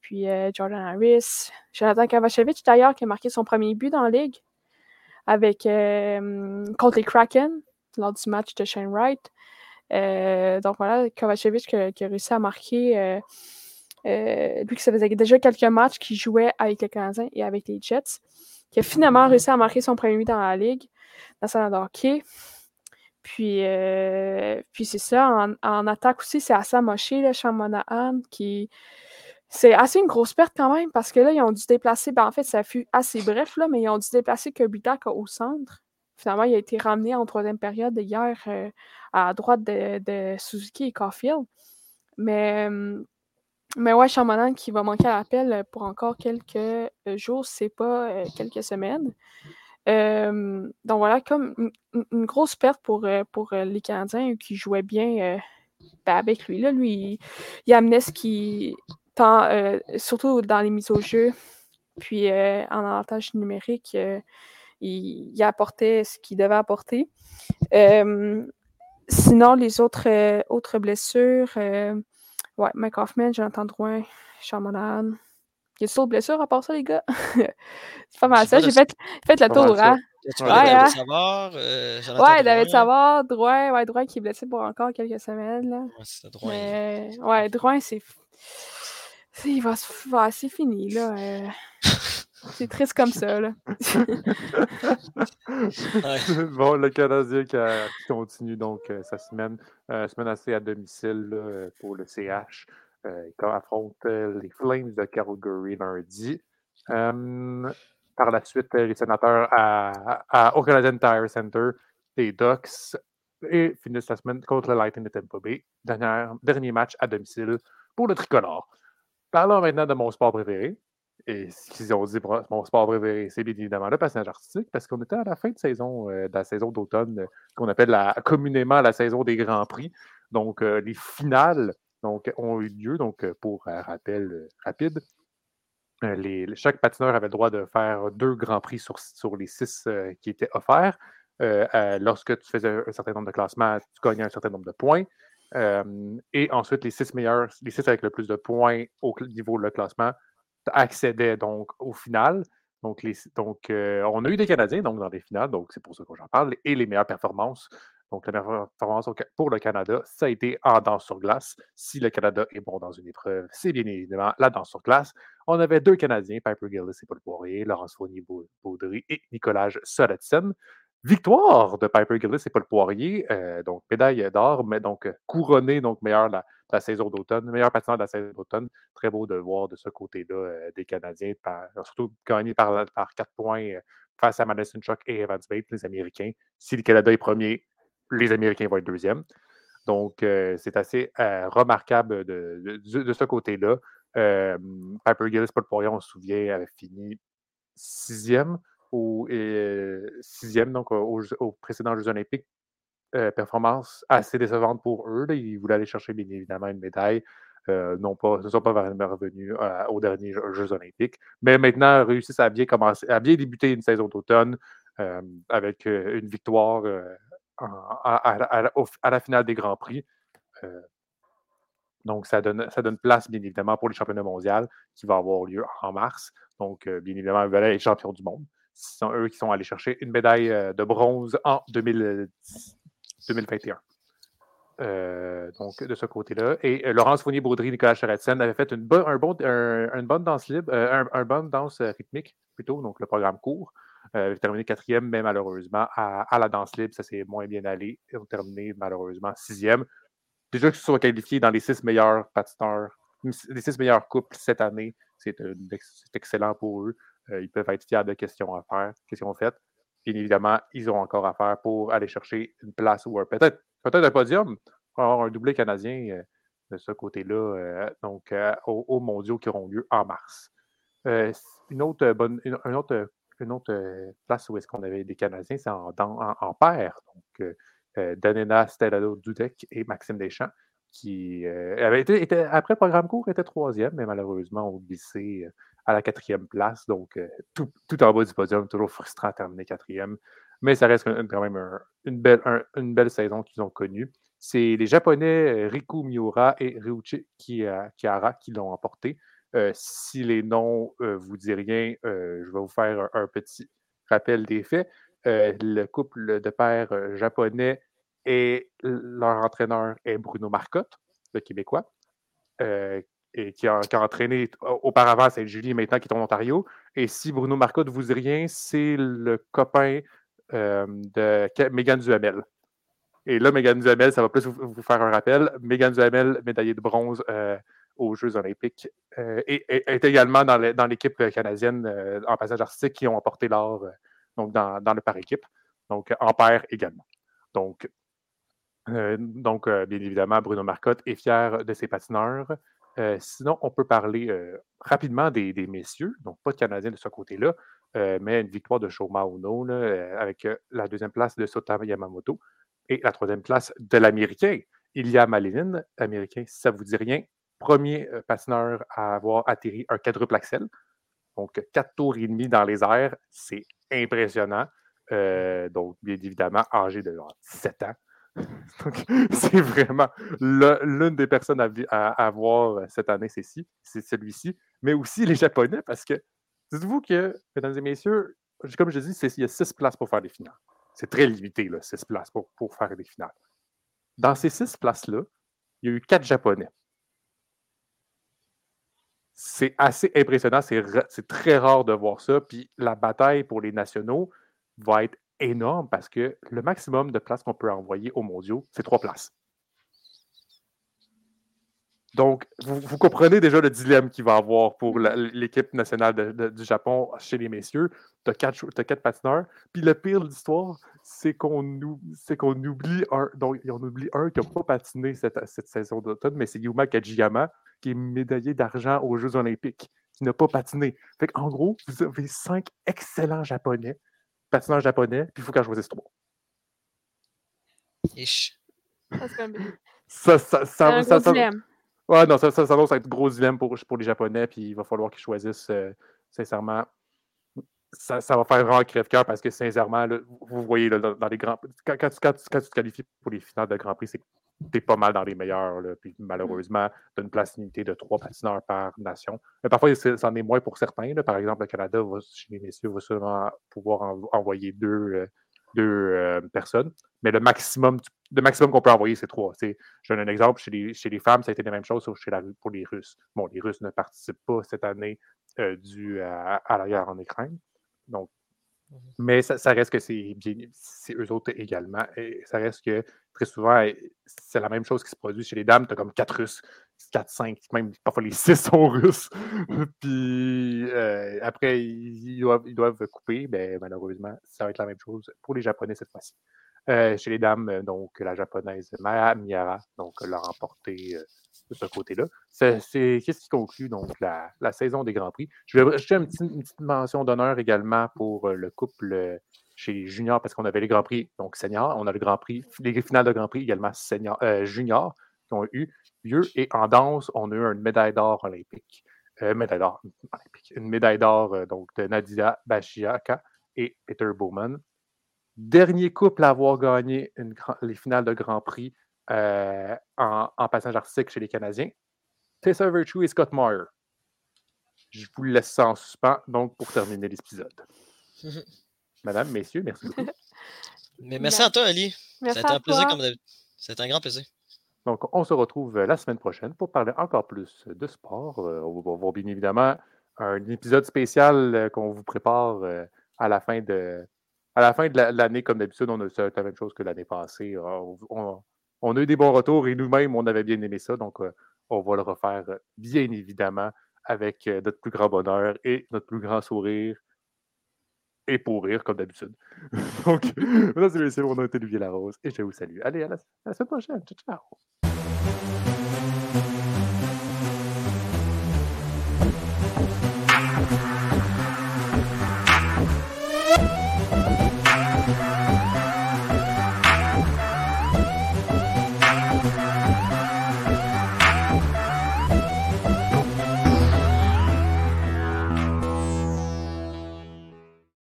puis Jordan Harris. Jonathan Kavachevich, d'ailleurs, qui a marqué son premier but dans la ligue avec, contre les Kraken lors du match de Shane Wright. Euh, donc voilà, Kovacevic qui, a réussi à marquer. Euh, euh, lui qui faisait déjà quelques matchs qu'il jouait avec les Canadiens et avec les Jets, qui a finalement réussi à marquer son premier but dans la ligue, dans sa hockey. Puis, puis c'est ça, en, attaque aussi, c'est assez amoché, le Sean Monahan, qui. C'est assez une grosse perte quand même, parce que là, ils ont dû déplacer. Ben, en fait, ça fut assez bref, là, mais ils ont dû déplacer Kubitak au centre. Finalement, il a été ramené en troisième période hier à droite de, Suzuki et Caulfield. Mais, mais ouais, Chamanan qui va manquer à l'appel pour encore quelques euh, jours, c'est pas euh, quelques semaines. donc voilà, comme une, grosse perte pour, euh, pour les Canadiens qui jouaient bien ben, avec lui. Là, lui, il, amenait ce qui, tant, surtout dans les mises au jeu, puis en avantage numérique, il, apportait ce qu'il devait apporter. sinon, les autres, euh, autres blessures, euh, ouais, Mike Hoffman, Jonathan Drouin, Charmonan. Il y a d'autres blessures à part ça, les gars? c'est pas mal ça. J'ai fait, fait le tour, hein? Ouais, David? Savard, euh, ouais, David Savard, Drouin, ouais, Drouin qui est blessé pour encore quelques semaines. Là. Ouais, c'est Drouin. Mais, ouais, Drouin, c'est. Il va, c'est fini, là. C'est triste comme ça, bon, le Canadien qui, continue donc euh, sa semaine, euh, semaine assez à domicile pour le CH. Euh, il affronte les Flames de Calgary lundi. par la suite, les sénateurs à, au Canadian Tire Center, les Ducks, et finissent la semaine contre le Lightning de Tampa Bay. dernier match à domicile pour le tricolore. Parlons maintenant de mon sport préféré, et ce qu'ils ont dit, sport préféré, c'est bien évidemment le passage artistique, parce qu'on était à la fin de saison, euh, de la saison d'automne, euh, qu'on appelle communément la saison des Grands Prix. Donc, euh, les finales donc, ont eu lieu. Donc, pour rappel rapide, chaque patineur avait le droit de faire deux Grands Prix sur, les six qui étaient offerts. lorsque tu faisais un certain nombre de classements, tu gagnais un certain nombre de points. et ensuite, les six meilleurs, les six avec le plus de points au niveau du classement accédait donc au final. Donc, les, donc euh, on a eu des Canadiens donc, dans les finales, donc c'est pour ça que j'en parle, et les meilleures performances. Donc, la meilleure performance pour le Canada, ça a été en danse sur glace. Si le Canada est bon dans une épreuve, c'est bien évidemment la danse sur glace. On avait deux Canadiens, Piper Gillis et Paul Poirier, Laurence Fournier-Baudry et Nicolas Soletsen. Victoire de Piper Gillis et Paul Poirier, euh, donc médaille d'or, mais donc couronné, donc meilleur la, la saison d'automne, meilleur patineur de la saison d'automne. Très beau de voir de ce côté-là euh, des Canadiens, surtout gagné par, quatre points euh, face à Madison Chuck et Evans Bates, les Américains. Si le Canada est premier, les Américains vont être deuxième. Donc, euh, c'est assez remarquable de, de, ce côté-là. Piper Gillis, Paul Poirier, on se souvient, avait fini sixième, au, sixième donc, aux, précédents Jeux olympiques performance assez décevante pour eux. Ils voulaient aller chercher bien évidemment une médaille. non pas, ne sont pas vraiment revenus aux derniers Jeux olympiques, mais maintenant réussissent à bien commencer, à bien débuter une saison d'automne avec une victoire à, la finale des Grands Prix. donc, ça donne, ça donne place, bien évidemment, pour les championnats mondiaux qui vont avoir lieu en mars. Donc, bien évidemment, ils veulent être champions du monde. Ce sont eux qui sont allés chercher une médaille de bronze en 2021. donc, de ce côté-là. Et Laurence Fournier-Baudry, Nicolas Charetsen avaient fait une, un bon, une bonne danse libre, un, bonne danse rythmique, plutôt, donc le programme court. Euh, terminé quatrième, mais malheureusement, à, la danse libre, ça s'est moins bien allé. Ils ont terminé malheureusement sixième. Déjà qu'ils sont qualifiés dans les six meilleurs patineurs, les six meilleurs couples cette année, c'est excellent pour eux. Euh, ils peuvent être fiers de questions à faire, questions faites. Bien évidemment, ils ont encore à faire pour aller chercher une place ou peut-être peut un podium avoir un doublé canadien euh, de ce côté-là, euh, donc aux, mondiaux qui auront lieu en mars. une autre bonne, une autre une autre place où est-ce qu'on avait des Canadiens, c'est en, en, paire. Donc, Danena Stellado Dudek et Maxime Deschamps, qui avait été, après programme court, était troisième, mais malheureusement ont glissé à la quatrième place. Donc, tout, en bas du podium, toujours frustrant à terminer quatrième. Mais ça reste quand même une, belle, une belle saison qu'ils ont connue. C'est les Japonais Riku Miura et Ryuichi Kihara qui l'ont emporté. Euh, si les noms ne euh, vous disent rien, euh, je vais vous faire un, petit rappel des faits. le couple de pères japonais et leur entraîneur est Bruno Marcotte, le Québécois, et qui a, entraîné auparavant Saint-Julie, maintenant qui est en Ontario. Et si Bruno Marcotte vous dit rien, c'est le copain de Megan Duhamel. Et là, Megan Duhamel, ça va plus vous, faire un rappel. Megan Duhamel, médaillée de bronze aux Jeux olympiques euh, et, est également dans l'équipe canadienne euh, en passage artistique qui ont apporté l'or euh, dans, le par équipe, donc en paire également. Donc, donc bien évidemment, Bruno Marcotte est fier de ses patineurs. Sinon, on peut parler rapidement des, messieurs, donc pas de Canadiens de ce côté-là, mais une victoire de Shoma Uno avec la deuxième place de Sota Yamamoto et la troisième place de l'Américain. Ilya Malinin, Américain, si ça ne vous dit rien, premier euh, patineur à avoir atterri un quadruple axel. Donc, quatre tours et demi dans les airs, c'est impressionnant. Euh, donc, bien évidemment, âgé de 17 ans. donc, c'est vraiment l'une des personnes à, voir euh, cette année, c'est celui-ci. Mais aussi les Japonais, parce que dites-vous que, mesdames et messieurs, comme je dis, il y a six places pour faire des finales. C'est très limité, là, six places pour, pour faire des finales. Dans ces six places-là, il y a eu quatre Japonais c'est assez impressionnant. C'est très rare de voir ça. Puis la bataille pour les nationaux va être énorme parce que le maximum de places qu'on peut envoyer aux mondiaux, c'est trois places. Donc, vous, comprenez déjà le dilemme qu'il va avoir pour l'équipe nationale du Japon chez les messieurs. Tu as, quatre patineurs. Puis le pire de l'histoire, c'est qu'on oublie un. Donc, on oublie un qui n'a pas patiné cette, cette saison d'automne, mais c'est Yuma Kajiyama, qui est médaillé d'argent aux Jeux Olympiques, qui n'a pas patiné. Fait en gros, vous avez cinq excellents Japonais, patineurs japonais, puis il faut qu'elle choisisse trois. Ish. Ça, ça, ça, ça, ça, Ouais, non, ça, ça, ça va être gros dilemme pour, pour les Japonais, puis il va falloir qu'ils choisissent, euh, sincèrement. Ça, ça, va faire vraiment crève-cœur parce que, sincèrement, vous voyez dans, les grands. Quand, quand, quand, quand, tu te qualifies pour les finales de Grand Prix, c'est t'es pas mal dans les meilleurs. Puis malheureusement, tu as une place limitée de trois patineurs par nation. Mais parfois, c'en est moins pour certains. Par exemple, le Canada, chez les messieurs, va seulement pouvoir envoyer deux, euh, deux euh, personnes. Mais le maximum, le maximum qu'on peut envoyer, c'est trois. Je donne un exemple. Chez les, chez les, femmes, ça a été la même chose chez la, pour les Russes. Bon, les Russes ne participent pas cette année euh, dû à, à la guerre en Ukraine. Donc, mais ça, reste que c'est eux autres également. Et ça reste que très souvent, c'est la même chose qui se produit chez les dames. Tu as comme quatre Russes, quatre, cinq, même parfois les six sont Russes. Puis euh, après, ils doivent, couper. Ben, malheureusement, ça va être la même chose pour les Japonais cette fois-ci. Euh, chez les dames, donc la japonaise Maya Miyara, donc l'a remporté euh, de ce côté-là. C'est qu'est-ce qui conclut la, saison des Grands Prix? Je vais rajouter une petite, mention d'honneur également pour euh, le couple chez Junior parce qu'on avait les Grands Prix, donc senior. On a le Grand Prix, les finales de Grand Prix également senior, euh, qui ont eu lieu. Et en danse, on a eu une médaille d'or olympique. Euh, médaille d'or olympique. Une médaille d'or euh, donc de Nadia Bachiaka et Peter Bowman. Dernier couple à avoir gagné les finales de Grand Prix en, en, passage artistique chez les Canadiens. Tessa Virtue et Scott Meyer. Je vous laisse ça en suspens, donc, pour terminer l'épisode. Madame, messieurs, merci beaucoup. Mais merci à toi, Ali. C'était un plaisir comme C'est un grand plaisir. Donc, on se retrouve la semaine prochaine pour parler encore plus de sport. Euh, on va voir bien évidemment un épisode spécial euh, qu'on vous prépare euh, à la fin de à la fin de l'année, comme d'habitude, on a fait la même chose que l'année passée. On, on, a eu des bons retours et nous-mêmes, on avait bien aimé ça. Donc, on va le refaire bien évidemment avec notre plus grand bonheur et notre plus grand sourire et pour rire, comme d'habitude. Donc, mesdames et messieurs, mon nom est Olivier Larose et je vous salue. Allez, à la, à la semaine prochaine. Ciao, ciao.